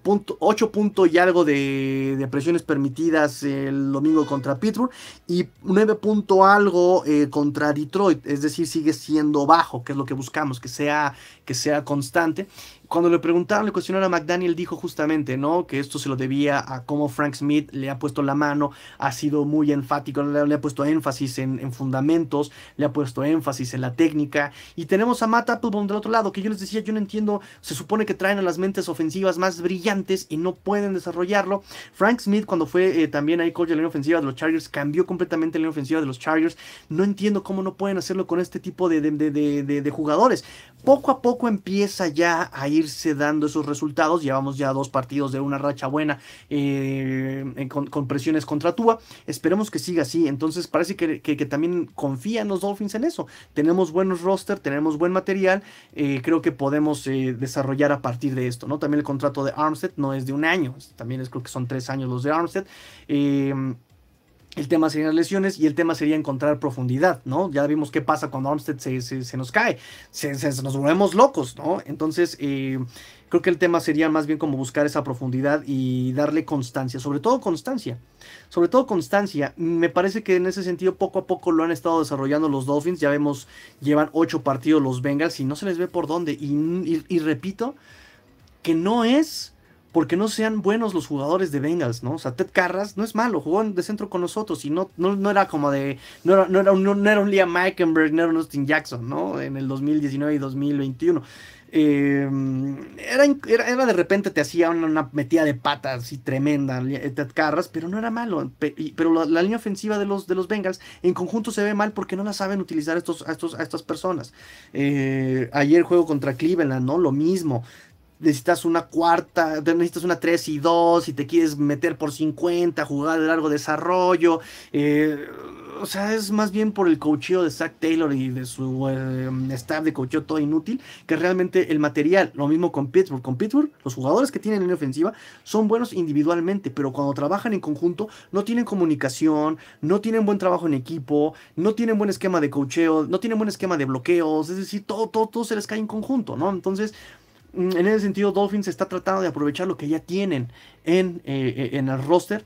[SPEAKER 1] punto, 8 puntos y algo de, presiones permitidas el domingo contra Pittsburgh y 9 punto algo eh, contra Detroit, es decir, sigue siendo bajo, que es lo que buscamos, que sea, que sea constante cuando le preguntaron, le cuestionaron a McDaniel, dijo justamente, ¿no? Que esto se lo debía a cómo Frank Smith le ha puesto la mano, ha sido muy enfático, le, ha puesto énfasis en, fundamentos, le ha puesto énfasis en la técnica. Y tenemos a Matt Applebaum del otro lado, que yo les decía, yo no entiendo, se supone que traen a las mentes ofensivas más brillantes y no pueden desarrollarlo. Frank Smith, cuando fue eh, también ahí coach de la línea ofensiva de los Chargers, cambió completamente la línea ofensiva de los Chargers. No entiendo cómo no pueden hacerlo con este tipo de, de jugadores. Poco a poco empieza ya a ir irse dando esos resultados. Llevamos ya dos partidos de una racha buena eh, con, presiones contra Tua. Esperemos que siga así. Entonces parece que, también confían los Dolphins en eso. Tenemos buenos roster, tenemos buen material. Eh, creo que podemos eh, desarrollar a partir de esto. ¿no? También el contrato de Armstead no es de un año. También es, creo que son tres años los de Armstead. El tema serían lesiones y el tema sería encontrar profundidad, ¿no? Ya vimos qué pasa cuando Armstead se, nos cae, se, nos volvemos locos, ¿no? Entonces, eh, creo que el tema sería más bien como buscar esa profundidad y darle constancia, sobre todo constancia, sobre todo constancia. Me parece que en ese sentido poco a poco lo han estado desarrollando los Dolphins, ya vemos, llevan ocho partidos los Bengals y no se les ve por dónde. y repito, que no es porque no sean buenos los jugadores de Bengals, ¿no? O sea, Ted Carras no es malo, jugó de centro con nosotros y no, no, era como de, no era, no era, no era un Liam Meikenberg, no era un Austin Jackson, ¿no? En el 2019 y 2021. Eh, era, era, de repente te hacía una, metida de patas así tremenda Ted Carras, pero no era malo. Pero la, línea ofensiva de los, de los Bengals en conjunto se ve mal porque no la saben utilizar estos, a, estos, a estas personas. Eh, ayer juego contra Cleveland, ¿no? Lo mismo necesitas una cuarta, necesitas una 3 y 2 y te quieres meter por 50, jugar de largo desarrollo. Eh, o sea, es más bien por el cocheo de Zach Taylor y de su eh, staff de cocheo todo inútil que realmente el material. Lo mismo con Pittsburgh. Con Pittsburgh, los jugadores que tienen en ofensiva son buenos individualmente, pero cuando trabajan en conjunto no tienen comunicación, no tienen buen trabajo en equipo, no tienen buen esquema de cocheo, no tienen buen esquema de bloqueos. Es decir, todo, todo, todo se les cae en conjunto, ¿no? Entonces en ese sentido, Dolphins está tratando de aprovechar lo que ya tienen en, eh, eh, en el roster.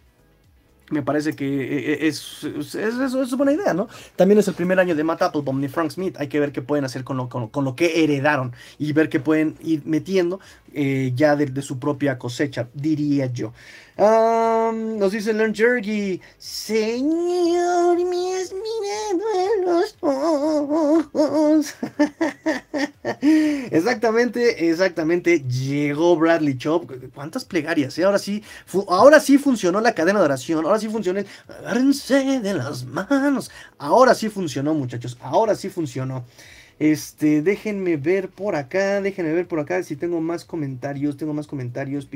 [SPEAKER 1] Me parece que eh, es, es, es, buena idea, ¿no? También es el primer año de Matt Applebaum ni Frank Smith. Hay que ver qué pueden hacer con lo, con, lo que heredaron y ver qué pueden ir metiendo ya de, su propia cosecha, diría yo nos dice Learn Jerky. Señor, me has mirado los ojos. exactamente, exactamente. Llegó Bradley Chop. ¿Cuántas plegarias? Eh? Ahora sí, ahora sí funcionó la cadena de oración. Ahora sí funcionó. Agárrense de las manos. Ahora sí funcionó, muchachos. Ahora sí funcionó. Este, déjenme ver por acá, déjenme ver por acá si tengo más comentarios, tengo más comentarios,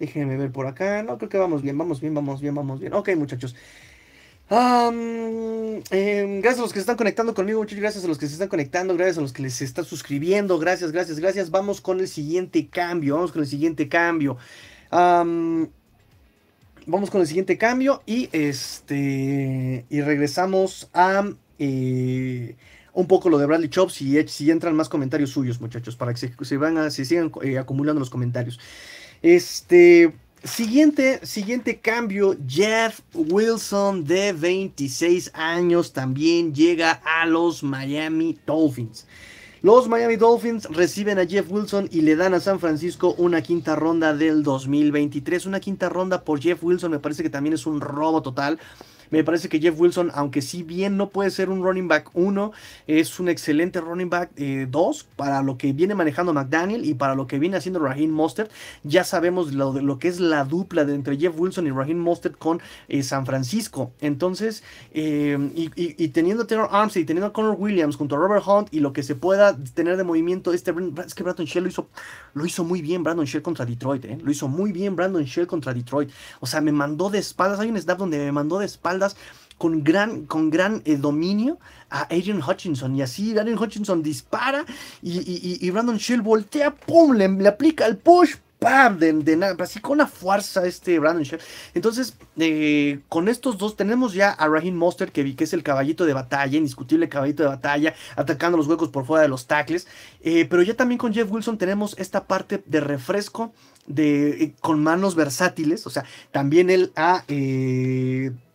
[SPEAKER 1] Déjenme ver por acá. No, creo que vamos bien, vamos bien, vamos bien, vamos bien. Ok, muchachos. Em, gracias a los que se están conectando conmigo, muchachos. Gracias a los que se están conectando. Gracias a los que les están suscribiendo. Gracias, gracias, gracias. Vamos con el siguiente cambio. Vamos con el siguiente cambio. Vamos con el siguiente cambio. Y este. Y regresamos a eh, un poco lo de Bradley Chops y si entran más comentarios suyos, muchachos, para que se, van a, se sigan eh, acumulando los comentarios. Este. Siguiente, siguiente cambio, Jeff Wilson de 26 años también llega a los Miami Dolphins. Los Miami Dolphins reciben a Jeff Wilson y le dan a San Francisco una quinta ronda del 2023. Una quinta ronda por Jeff Wilson me parece que también es un robo total. Me parece que Jeff Wilson, aunque sí bien no puede ser un running back 1, es un excelente running back 2 eh, para lo que viene manejando McDaniel y para lo que viene haciendo Raheem Mostert. Ya sabemos lo, lo que es la dupla de entre Jeff Wilson y Raheem Mostert con eh, San Francisco. Entonces, eh, y, teniendo a Taylor Armstead y teniendo a Connor Williams junto a Robert Hunt y lo que se pueda tener de movimiento, este, es que Brandon Shell lo hizo, lo hizo muy bien Brandon Shell contra Detroit, lo hizo muy bien Brandon Shell contra Detroit. O sea, me mandó de espaldas, hay un snap donde me mandó de espaldas con gran, con gran eh, dominio a Adrian Hutchinson. Y así Adrian Hutchinson dispara y, Brandon Shell voltea, ¡pum! Le, aplica el push, ¡pam! De, de así con una fuerza este Brandon Shell. Entonces, eh, con estos dos tenemos ya a Raheem Monster, que, que es el caballito de batalla, indiscutible caballito de batalla, atacando los huecos por fuera de los tackles. Eh, pero ya también con Jeff Wilson tenemos esta parte de refresco de, con manos versátiles. O sea, también él ha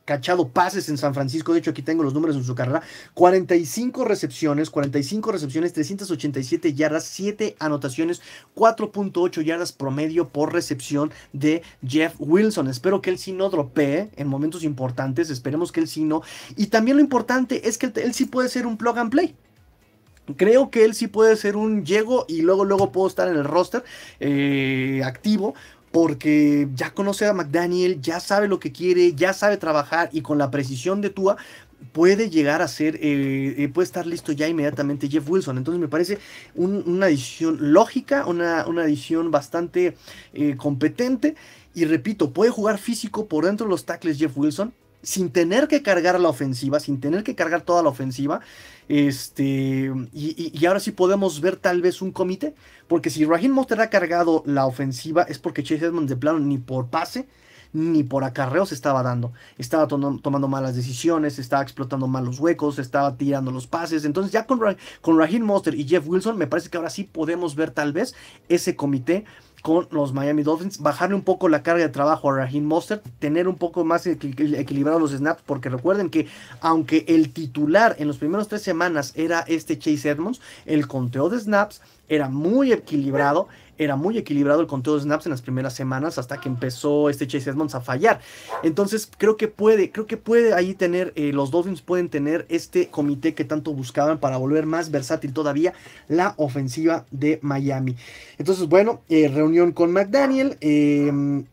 [SPEAKER 1] cachado pases en San Francisco. De hecho, aquí tengo los números en su carrera. 45 recepciones, 45 recepciones, 387 yardas, 7 anotaciones, 4.8 yardas promedio por recepción de Jeff Wilson. Espero que él sí no dropee en momentos importantes. Esperemos que él sí no. Y también lo importante es que él, sí puede ser un plug and play. Creo que él sí puede ser un llego y luego, luego puedo estar en el roster eh, activo porque ya conoce a McDaniel, ya sabe lo que quiere, ya sabe trabajar y con la precisión de Tua puede llegar a ser, eh, eh, puede estar listo ya inmediatamente Jeff Wilson. Entonces me parece una decisión lógica, una, una bastante eh, competente. Y repito, puede jugar físico por dentro de los tackles Jeff Wilson sin tener que cargar la ofensiva, sin tener que cargar toda la ofensiva. Este, y, ahora sí podemos ver tal vez un comité, porque si Raheem Monster ha cargado la ofensiva es porque Chase Edmonds de plano ni por pase ni por acarreo se estaba dando. Estaba tomando malas decisiones, estaba explotando mal los huecos, estaba tirando los pases. Entonces ya con, con Raheem Monster y Jeff Wilson me parece que ahora sí podemos ver tal vez ese comité con los Miami Dolphins, bajarle un poco la carga de trabajo a Raheem Mostert, tener un poco más equilibrados los snaps, porque recuerden que aunque el titular en los primeros tres semanas era este Chase Edmonds, el conteo de snaps era muy equilibrado era muy equilibrado el conteo de snaps en las primeras semanas hasta que empezó este Chase Edmonds a fallar. Entonces creo que puede, creo que puede ahí tener, eh, los Dolphins pueden tener este comité que tanto buscaban para volver más versátil todavía la ofensiva de Miami. Entonces bueno, eh, reunión con McDaniel. Eh,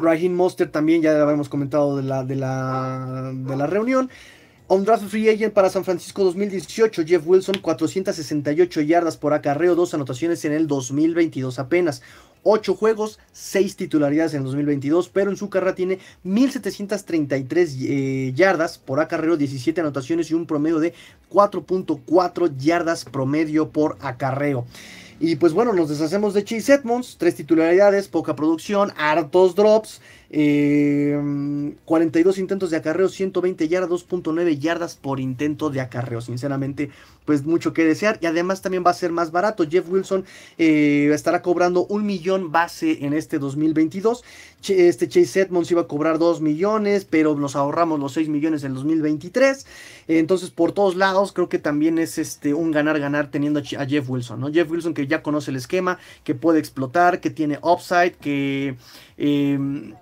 [SPEAKER 1] Raheem Monster también, ya habíamos comentado de la, de la, de la reunión. On draft free agent para San Francisco 2018, Jeff Wilson, 468 yardas por acarreo, dos anotaciones en el 2022 apenas. 8 juegos, 6 titularidades en el 2022, pero en su carrera tiene 1733 eh, yardas por acarreo, 17 anotaciones y un promedio de 4.4 yardas promedio por acarreo. Y pues bueno, nos deshacemos de Chase Edmonds, 3 titularidades, poca producción, hartos drops. 42 eh, intentos de acarreo, 120 yardas, 2.9 yardas por intento de acarreo. Sinceramente, pues mucho que desear. Y además también va a ser más barato. Jeff Wilson eh, estará cobrando un millón base en este 2022. Este Chase Edmonds iba a cobrar 2 millones, pero nos ahorramos los 6 millones en 2023. Entonces, por todos lados, creo que también es este, un ganar-ganar teniendo a Jeff Wilson. ¿no? Jeff Wilson que ya conoce el esquema, que puede explotar, que tiene upside, que... Eh,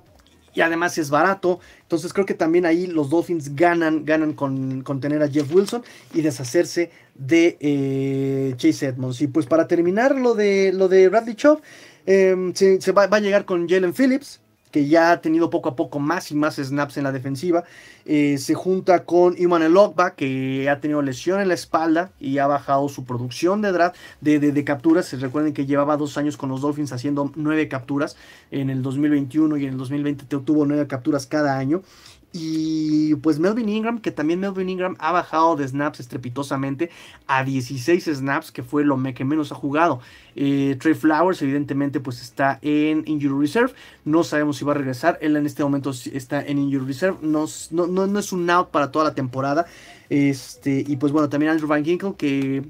[SPEAKER 1] y además es barato. Entonces creo que también ahí los Dolphins ganan, ganan con, tener a Jeff Wilson y deshacerse de eh, Chase Edmonds. Y pues para terminar lo de, lo de Bradley Chubb, em, se, va, va, a llegar con Jalen Phillips que ya ha tenido poco a poco más y más snaps en la defensiva. Eh, se junta con Iman Elokba, que ha tenido lesión en la espalda y ha bajado su producción de draft, de, de, capturas. Se recuerden que llevaba dos años con los Dolphins haciendo nueve capturas. En el 2021 y en el 2020 tuvo nueve capturas cada año. Y pues Melvin Ingram, que también Melvin Ingram ha bajado de snaps estrepitosamente a 16 snaps, que fue lo que menos ha jugado. Eh, Trey Flowers, evidentemente, pues está en Injury Reserve. No sabemos si va a regresar. Él en este momento está en Injury Reserve. No, no, no, es un out para toda la temporada. Este, y pues bueno, también Andrew Van Ginkle, que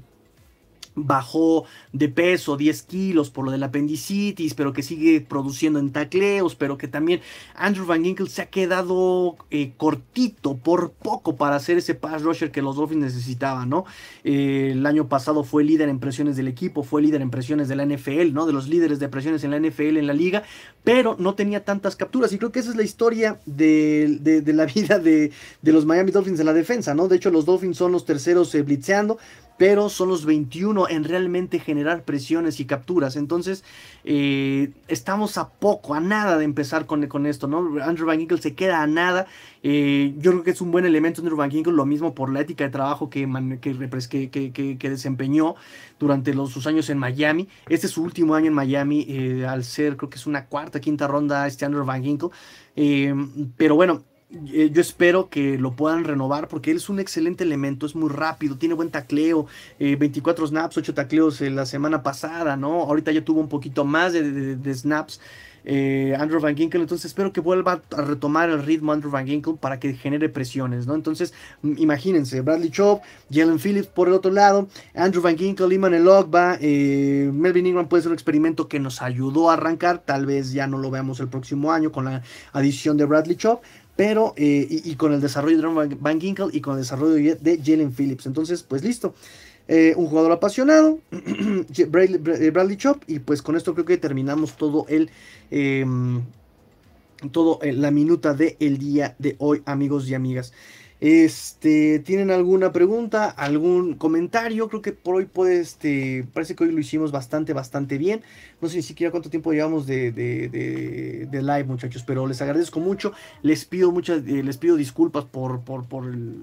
[SPEAKER 1] bajó de peso 10 kilos por lo del apendicitis, pero que sigue produciendo en tacleos, pero que también Andrew Van Ginkle se ha quedado eh, cortito por poco para hacer ese pass rusher que los Dolphins necesitaban, ¿no? Eh, el año pasado fue líder en presiones del equipo, fue líder en presiones de la NFL, ¿no? De los líderes de presiones en la NFL en la liga, pero no tenía tantas capturas y creo que esa es la historia de, la vida de, los Miami Dolphins en la defensa, ¿no? De hecho, los Dolphins son los terceros eh, blitzeando, pero son los 21 en realmente generar presiones y capturas. Entonces, eh, estamos a poco, a nada de empezar con, con esto, ¿no? Andrew Van Ginkle se queda a nada. Eh, yo creo que es un buen elemento Andrew Van Ginkle, lo mismo por la ética de trabajo que, que, desempeñó durante los, sus años en Miami. Este es su último año en Miami, eh, al ser, creo que es una cuarta, quinta ronda este Andrew Van Ginkle. pero bueno, eh, yo espero que lo puedan renovar porque él es un excelente elemento, es muy rápido, tiene buen tacleo, 24 snaps, 8 tacleos la semana pasada, ¿no? Ahorita ya tuvo un poquito más de snaps. Eh, Andrew Van Ginkel. Entonces espero que vuelva a retomar el ritmo Andrew Van Ginkel para que genere presiones, ¿no? Entonces, imagínense, Bradley Chop, Jalen Phillips por el otro lado, Andrew Van Ginkel, Iman Elogba, eh, Melvin Ingram puede ser un experimento que nos ayudó a arrancar, tal vez ya no lo veamos el próximo año con la adición de Bradley Chop, pero eh, y, con el desarrollo de Andrew Van Ginkel y con el desarrollo de Jalen Phillips. Entonces, pues listo. Eh, un jugador apasionado, Bradley, Chop, y pues con esto creo que terminamos todo el... Em, todo eh, la minuta del el día de hoy, amigos y amigas. Este, ¿tienen alguna pregunta, algún comentario? Creo que por hoy puede, este, parece que hoy lo hicimos bastante, bastante bien. No sé ni siquiera cuánto tiempo llevamos de, de, live, muchachos, pero les agradezco mucho. Les pido muchas, eh, les pido disculpas por, el,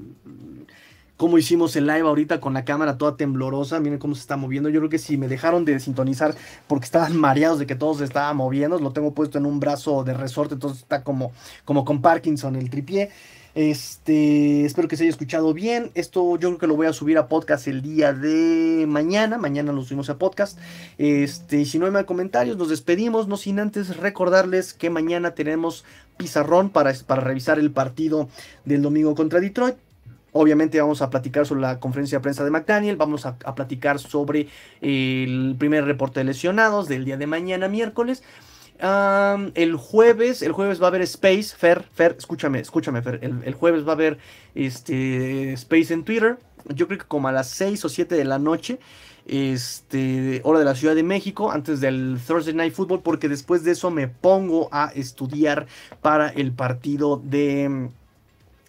[SPEAKER 1] cómo hicimos el live ahorita con la cámara toda temblorosa. Miren cómo se está moviendo. Yo creo que si me dejaron de sintonizar porque estaban mareados de que todo se estaba moviendo, lo tengo puesto en un brazo de resorte, entonces está como con Parkinson el tripié. Este, espero que se haya escuchado bien. Esto yo creo que lo voy a subir a podcast el día de mañana. Mañana lo subimos a podcast. Este, si no hay más comentarios, nos despedimos. No sin antes recordarles que mañana tenemos pizarrón para, para revisar el partido del domingo contra Detroit. Obviamente vamos a platicar sobre la conferencia de prensa de McDaniel, vamos a, platicar sobre el primer reporte de lesionados del día de mañana, miércoles. El jueves, el jueves va a haber Space, Fer, Fer, escúchame, escúchame, Fer, el, jueves va a haber este, Space en Twitter, yo creo que como a las 6 o 7 de la noche, este, hora de la Ciudad de México, antes del Thursday Night Football, porque después de eso me pongo a estudiar para el partido de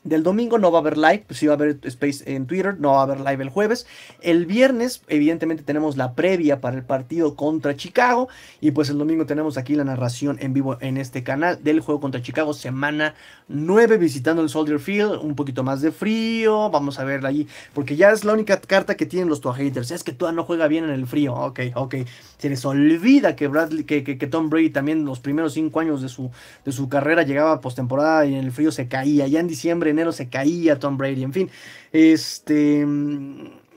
[SPEAKER 1] del domingo no va a haber live, pues sí va a haber space en Twitter, no va a haber live el jueves. El viernes, evidentemente, tenemos la previa para el partido contra Chicago. Y pues el domingo tenemos aquí la narración en vivo en este canal del juego contra Chicago, semana 9, visitando el Soldier Field. Un poquito más de frío, vamos a verla allí, porque ya es la única carta que tienen los Tua haters. Es que Tua no juega bien en el frío. Ok, ok. Se les olvida que, Bradley, que, que, Tom Brady también los primeros cinco años de su, de su carrera llegaba postemporada y en el frío se caía. Ya en diciembre, enero se caía Tom Brady. En fin, este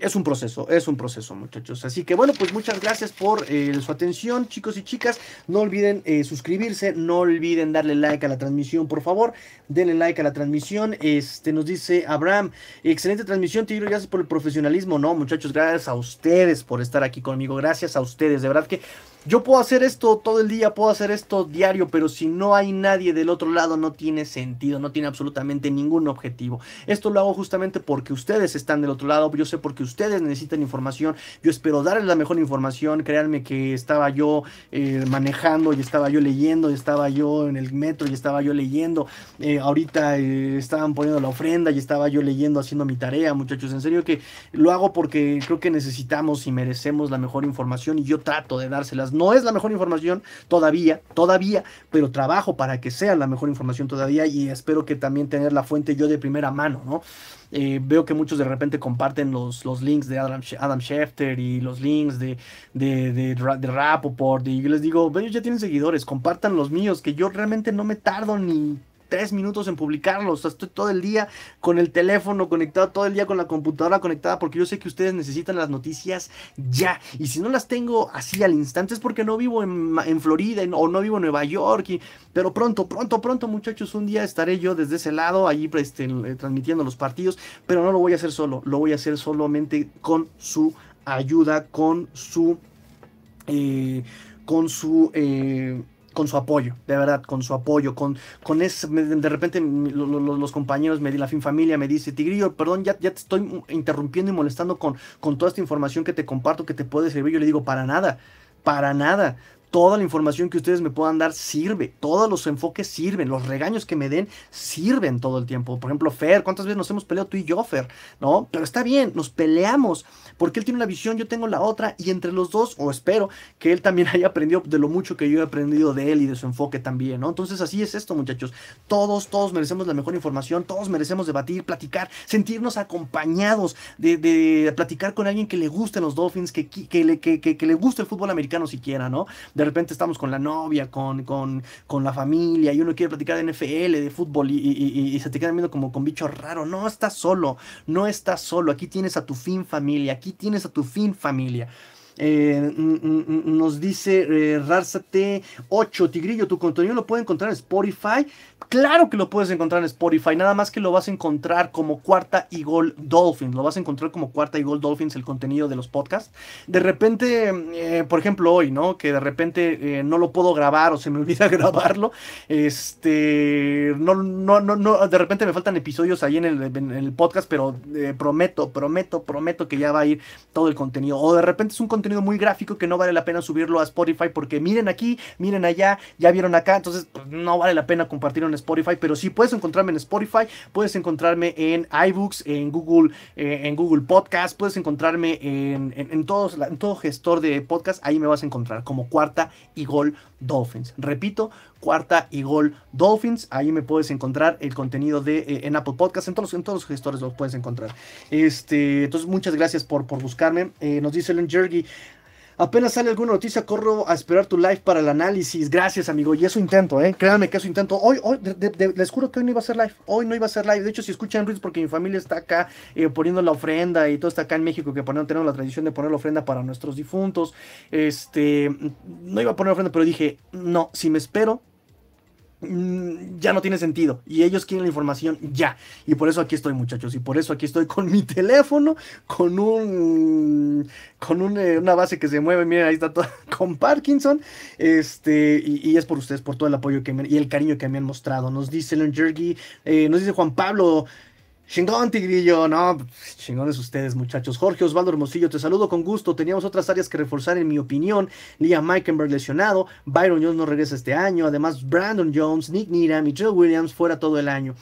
[SPEAKER 1] es un proceso, es un proceso, muchachos. Así que bueno, pues muchas gracias por eh, su atención, chicos y chicas. No olviden eh, suscribirse, no olviden darle like a la transmisión, por favor. Denle like a la transmisión. Este nos dice Abraham, excelente transmisión, Tigro, gracias por el profesionalismo. No, muchachos, gracias a ustedes por estar aquí conmigo. Gracias a ustedes, de verdad que yo puedo hacer esto todo el día, puedo hacer esto diario, pero si no hay nadie del otro lado no tiene sentido, no tiene absolutamente ningún objetivo. Esto lo hago justamente porque ustedes están del otro lado, yo sé porque ustedes necesitan información, yo espero darles la mejor información, créanme que estaba yo eh, manejando y estaba yo leyendo, y estaba yo en el metro y estaba yo leyendo, eh, ahorita eh, estaban poniendo la ofrenda y estaba yo leyendo, haciendo mi tarea, muchachos, en serio que lo hago porque creo que necesitamos y merecemos la mejor información y yo trato de dárselas no es la mejor información todavía, todavía, pero trabajo para que sea la mejor información todavía y espero que también tener la fuente yo de primera mano, ¿no? Eh, veo que muchos de repente comparten los, los links de Adam, Adam Schefter y los links de, de, de, de y les digo, ellos ya tienen seguidores, compartan los míos, que yo realmente no me tardo ni tres minutos en publicarlos. estoy todo el día con el teléfono conectado, todo el día con la computadora conectada, porque yo sé que ustedes necesitan las noticias ya. Y si no las tengo así al instante es porque no vivo en, Florida o no vivo en Nueva York. pero pronto, pronto, pronto, muchachos, un día estaré yo desde ese lado, allí este, eh, transmitiendo los partidos, pero no lo voy a hacer solo, lo voy a hacer solamente con su ayuda, con su... Eh, con su eh, con su apoyo, de verdad, con su apoyo, con, con ese, de repente los compañeros, me, la fin familia me dice, Tigrillo, perdón, ya, ya te estoy interrumpiendo y molestando con, con toda esta información que te comparto, que te puede servir, yo le digo, para nada, para nada, toda la información que ustedes me puedan dar sirve, todos los enfoques sirven, los regaños que me den sirven todo el tiempo. Por ejemplo, Fer, ¿cuántas veces nos hemos peleado tú y yo, Fer? ¿No? Pero está bien, nos peleamos, porque él tiene una visión, yo tengo la otra, y entre los dos, o espero que él también haya aprendido de lo mucho que yo he aprendido de él y de su enfoque también, ¿no? Entonces así es esto, muchachos. Todos, todos merecemos la mejor información, todos merecemos debatir, platicar, sentirnos acompañados, de, platicar con alguien que le gusten los Dolphins, que, le, guste el fútbol americano siquiera, ¿no? De repente estamos con la novia, con, con, con la familia, y uno quiere platicar de NFL, de fútbol, y, se te quedan viendo como con bicho raro. No estás solo, no estás solo. Aquí tienes a tu fin familia, aquí tienes a tu fin familia. Eh, nos dice eh, Rarsate 8, Tigrillo, tu contenido lo puede encontrar en Spotify. Claro que lo puedes encontrar en Spotify, nada más que lo vas a encontrar como Cuarta y Gol Dolphins. Lo vas a encontrar como Cuarta y Gol Dolphins, el contenido de los podcasts. De repente, eh, por ejemplo, hoy, ¿no? Que de repente eh, no lo puedo grabar o se me olvida grabarlo. Este, no, no, no, no, de repente me faltan episodios ahí en el, podcast, pero eh, prometo, prometo, prometo que ya va a ir todo el contenido. O de repente es un contenido muy gráfico que no vale la pena subirlo a Spotify porque miren aquí, miren allá, ya vieron acá, entonces pues, no vale la pena compartirlo Spotify, pero sí puedes encontrarme en Spotify, puedes encontrarme en iBooks, en Google, eh, en Google Podcast, puedes encontrarme en, en, todos, en todo gestor de podcast, ahí me vas a encontrar como Cuarta y Gol Dolphins. Repito, Cuarta y Gol Dolphins, ahí me puedes encontrar el contenido de eh, en Apple Podcast, en todos, en todos los gestores los puedes encontrar. Este, entonces muchas gracias por, por buscarme. Eh, nos dice Len Jergy, Apenas sale alguna noticia, corro a esperar tu live para el análisis. Gracias, amigo. Y eso intento, ¿eh? Créanme que eso intento. Hoy, hoy, les juro que hoy no iba a ser live. Hoy no iba a ser live. De hecho, si escuchan ruidos, porque mi familia está acá eh, poniendo la ofrenda y todo está acá en México, que ponemos, tenemos la tradición de poner la ofrenda para nuestros difuntos. Este, no iba a poner ofrenda, pero dije, no, si me espero, ya no tiene sentido. Y ellos quieren la información ya. Y por eso aquí estoy, muchachos. Y por eso aquí estoy con mi teléfono, con un. con eh, una base que se mueve. Miren, ahí está todo con Parkinson. Este. Y, es por ustedes, por todo el apoyo que me, y el cariño que me han mostrado. Nos dice Jergy, eh, nos dice Juan Pablo. Chingón, Tigrillo, no, chingones ustedes, muchachos. Jorge Osvaldo Hermosillo, te saludo con gusto. Teníamos otras áreas que reforzar, en mi opinión. Liam Meikenberg lesionado, Byron Jones no regresa este año. Además, Brandon Jones, Nick Needham y Joe Williams fuera todo el año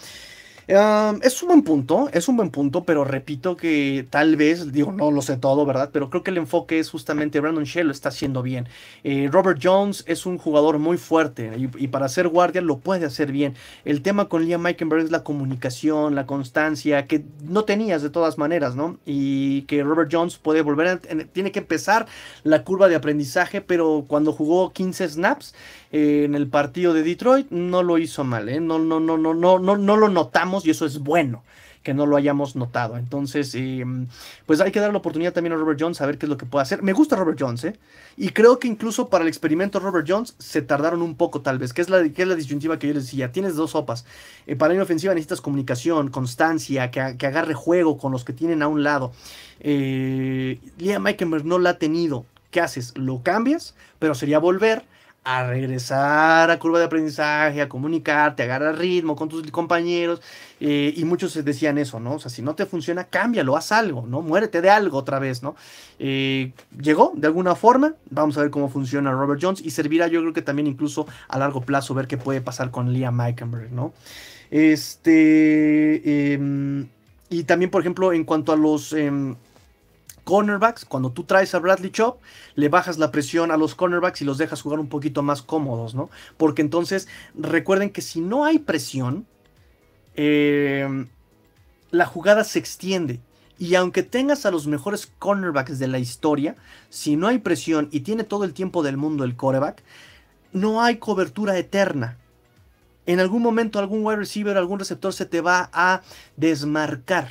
[SPEAKER 1] es un buen punto, es un buen punto, pero repito que tal vez, digo, no lo sé todo, ¿verdad? Pero creo que el enfoque es justamente Brandon Shell lo está haciendo bien. Eh, Robert Jones es un jugador muy fuerte y, para ser guardia lo puede hacer bien. El tema con Liam Meikenberg es la comunicación, la constancia, que no tenías de todas maneras, ¿no? Y que Robert Jones puede volver, a, tiene que empezar la curva de aprendizaje, pero cuando jugó 15 snaps, en el partido de Detroit no lo hizo mal, ¿eh? no, no, no, no, no, no, no lo notamos y eso es bueno que no lo hayamos notado. Entonces, em, pues hay que dar la oportunidad también a Robert Jones a ver qué es lo que puede hacer. Me gusta Robert Jones, ¿eh? Y creo que incluso para el experimento Robert Jones se tardaron un poco tal vez, que es la, es la disyuntiva que yo les decía. Tienes dos sopas. Eh, para la ofensiva necesitas comunicación, constancia, que, que, agarre juego con los que tienen a un lado. Eh, Liam no la ha tenido. ¿Qué haces? Lo cambias, pero sería volver a regresar a curva de aprendizaje, a comunicarte, a agarrar ritmo con tus compañeros. Eh, y muchos decían eso, ¿no? O sea, si no te funciona, cámbialo, haz algo, ¿no? Muérete de algo otra vez, ¿no? Eh, llegó de alguna forma, vamos a ver cómo funciona Robert Jones y servirá yo creo que también incluso a largo plazo ver qué puede pasar con Liam Meikenberg, ¿no? Este... Em, y también, por ejemplo, en cuanto a los em, cornerbacks, cuando tú traes a Bradley Chop, le bajas la presión a los cornerbacks y los dejas jugar un poquito más cómodos, ¿no? Porque entonces recuerden que si no hay presión, eh, la jugada se extiende. Y aunque tengas a los mejores cornerbacks de la historia, si no hay presión y tiene todo el tiempo del mundo el quarterback, no hay cobertura eterna. En algún momento algún wide receiver, algún receptor se te va a desmarcar.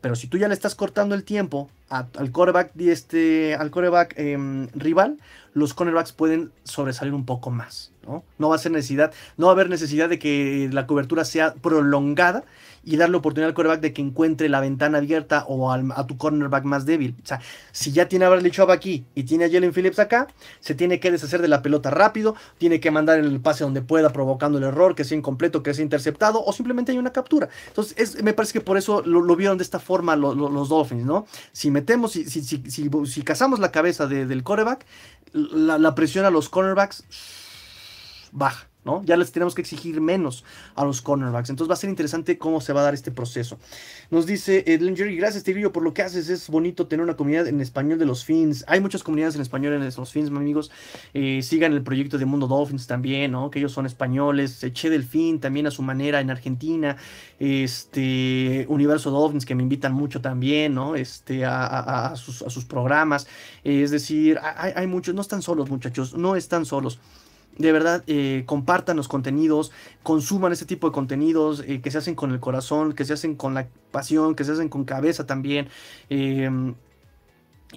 [SPEAKER 1] Pero si tú ya le estás cortando el tiempo al coreback, este, al coreback em, rival, los cornerbacks pueden sobresalir un poco más. ¿no? no va a ser necesidad, no va a haber necesidad de que la cobertura sea prolongada y darle oportunidad al quarterback de que encuentre la ventana abierta o a tu cornerback más débil. O sea, si ya tiene a Bradley Chubb aquí y tiene a Jalen Phillips acá, se tiene que deshacer de la pelota rápido, tiene que mandar el pase donde pueda, provocando el error, que sea incompleto, que sea interceptado, o simplemente hay una captura. Entonces, me parece que por eso lo, vieron de esta forma los Dolphins, ¿no? Si metemos, si, si, si, si cazamos la cabeza del quarterback, la, la presión a los cornerbacks baja ¿no? Ya les tenemos que exigir menos a los cornerbacks. Entonces va a ser interesante cómo se va a dar este proceso. Nos dice Edlin Jerry, gracias Tigrillo por lo que haces. Es bonito tener una comunidad en español de los Fins. Hay muchas comunidades en español en los Fins, amigos. Eh, sigan el proyecto de Mundo Dolphins también, ¿no? Que ellos son españoles. Eché Delfín también a su manera en Argentina. Este, Universo Dolphins que me invitan mucho también, ¿no? Este, a, sus, programas. es decir, hay muchos, no están solos muchachos, no están solos de verdad eh, compartan los contenidos, consuman ese tipo de contenidos eh, que se hacen con el corazón, que se hacen con la pasión, que se hacen con cabeza también. Em,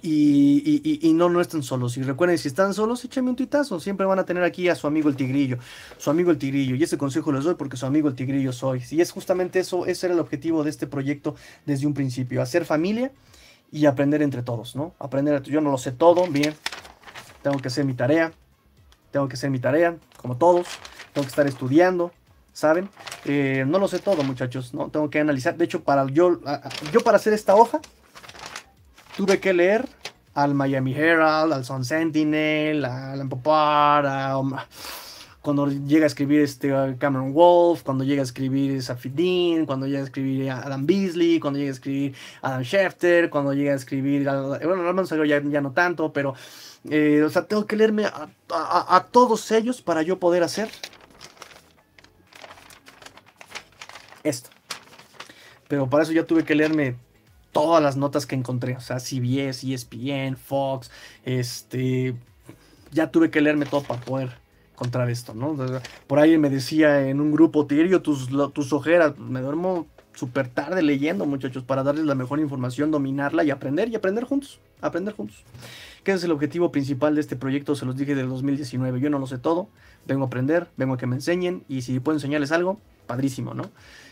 [SPEAKER 1] y, no, no estén solos. Y recuerden, si están solos, échenme un tuitazo. Siempre van a tener aquí a su amigo el tigrillo. Su amigo el tigrillo. Y ese consejo les doy porque su amigo el tigrillo soy. Y es justamente eso, ese era el objetivo de este proyecto desde un principio. Hacer familia y aprender entre todos, ¿no? Aprender, yo no lo sé todo, bien. Tengo que hacer mi tarea tengo que hacer mi tarea, como todos, tengo que estar estudiando, ¿saben? Eh, no lo sé todo, muchachos, ¿no? Tengo que analizar. De hecho, para yo, yo para hacer esta hoja, tuve que leer al Miami Herald, al Sun Sentinel, al Empopar, a, cuando llega a escribir este Cameron Wolf, cuando llega a escribir Safidin, cuando llega a escribir Adam Beasley, cuando llega a escribir Adam Schefter, cuando llega a escribir, bueno, al salió ya, ya no tanto, pero eh, o sea, tengo que leerme a, todos ellos para yo poder hacer esto. Pero para eso ya tuve que leerme todas las notas que encontré. O sea, CBS, ESPN, Fox, este... Ya tuve que leerme todo para poder encontrar esto, ¿no? Por ahí me decía en un grupo, Tirio, tus, tus ojeras, me duermo súper tarde leyendo, muchachos, para darles la mejor información, dominarla y aprender y aprender juntos, aprender juntos. ¿Qué es el objetivo principal de este proyecto? Se los dije del 2019. Yo no lo sé todo, vengo a aprender, vengo a que me enseñen y si puedo enseñarles algo, padrísimo, ¿no?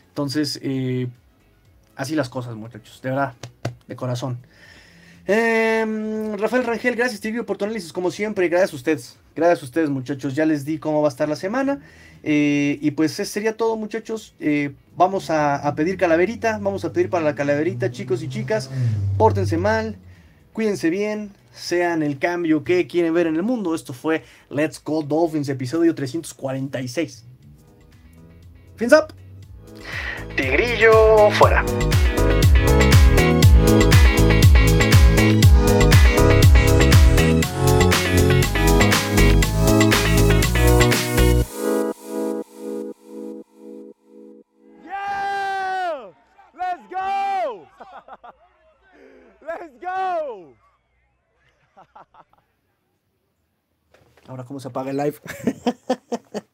[SPEAKER 1] Entonces, eh, así las cosas, muchachos, de verdad, de corazón. Em, Rafael Rangel, gracias Tigrio por tu análisis como siempre, gracias a ustedes, gracias a ustedes muchachos, ya les di cómo va a estar la semana eh, y pues ese sería todo muchachos, eh, vamos a, a, pedir calaverita, vamos a pedir para la calaverita chicos y chicas, pórtense mal, cuídense bien, sean el cambio que quieren ver en el mundo. Esto fue Let's Go Dolphins, episodio 346. Fins up. Tigrillo fuera. Let's go! Ahora, ¿cómo se apaga el live?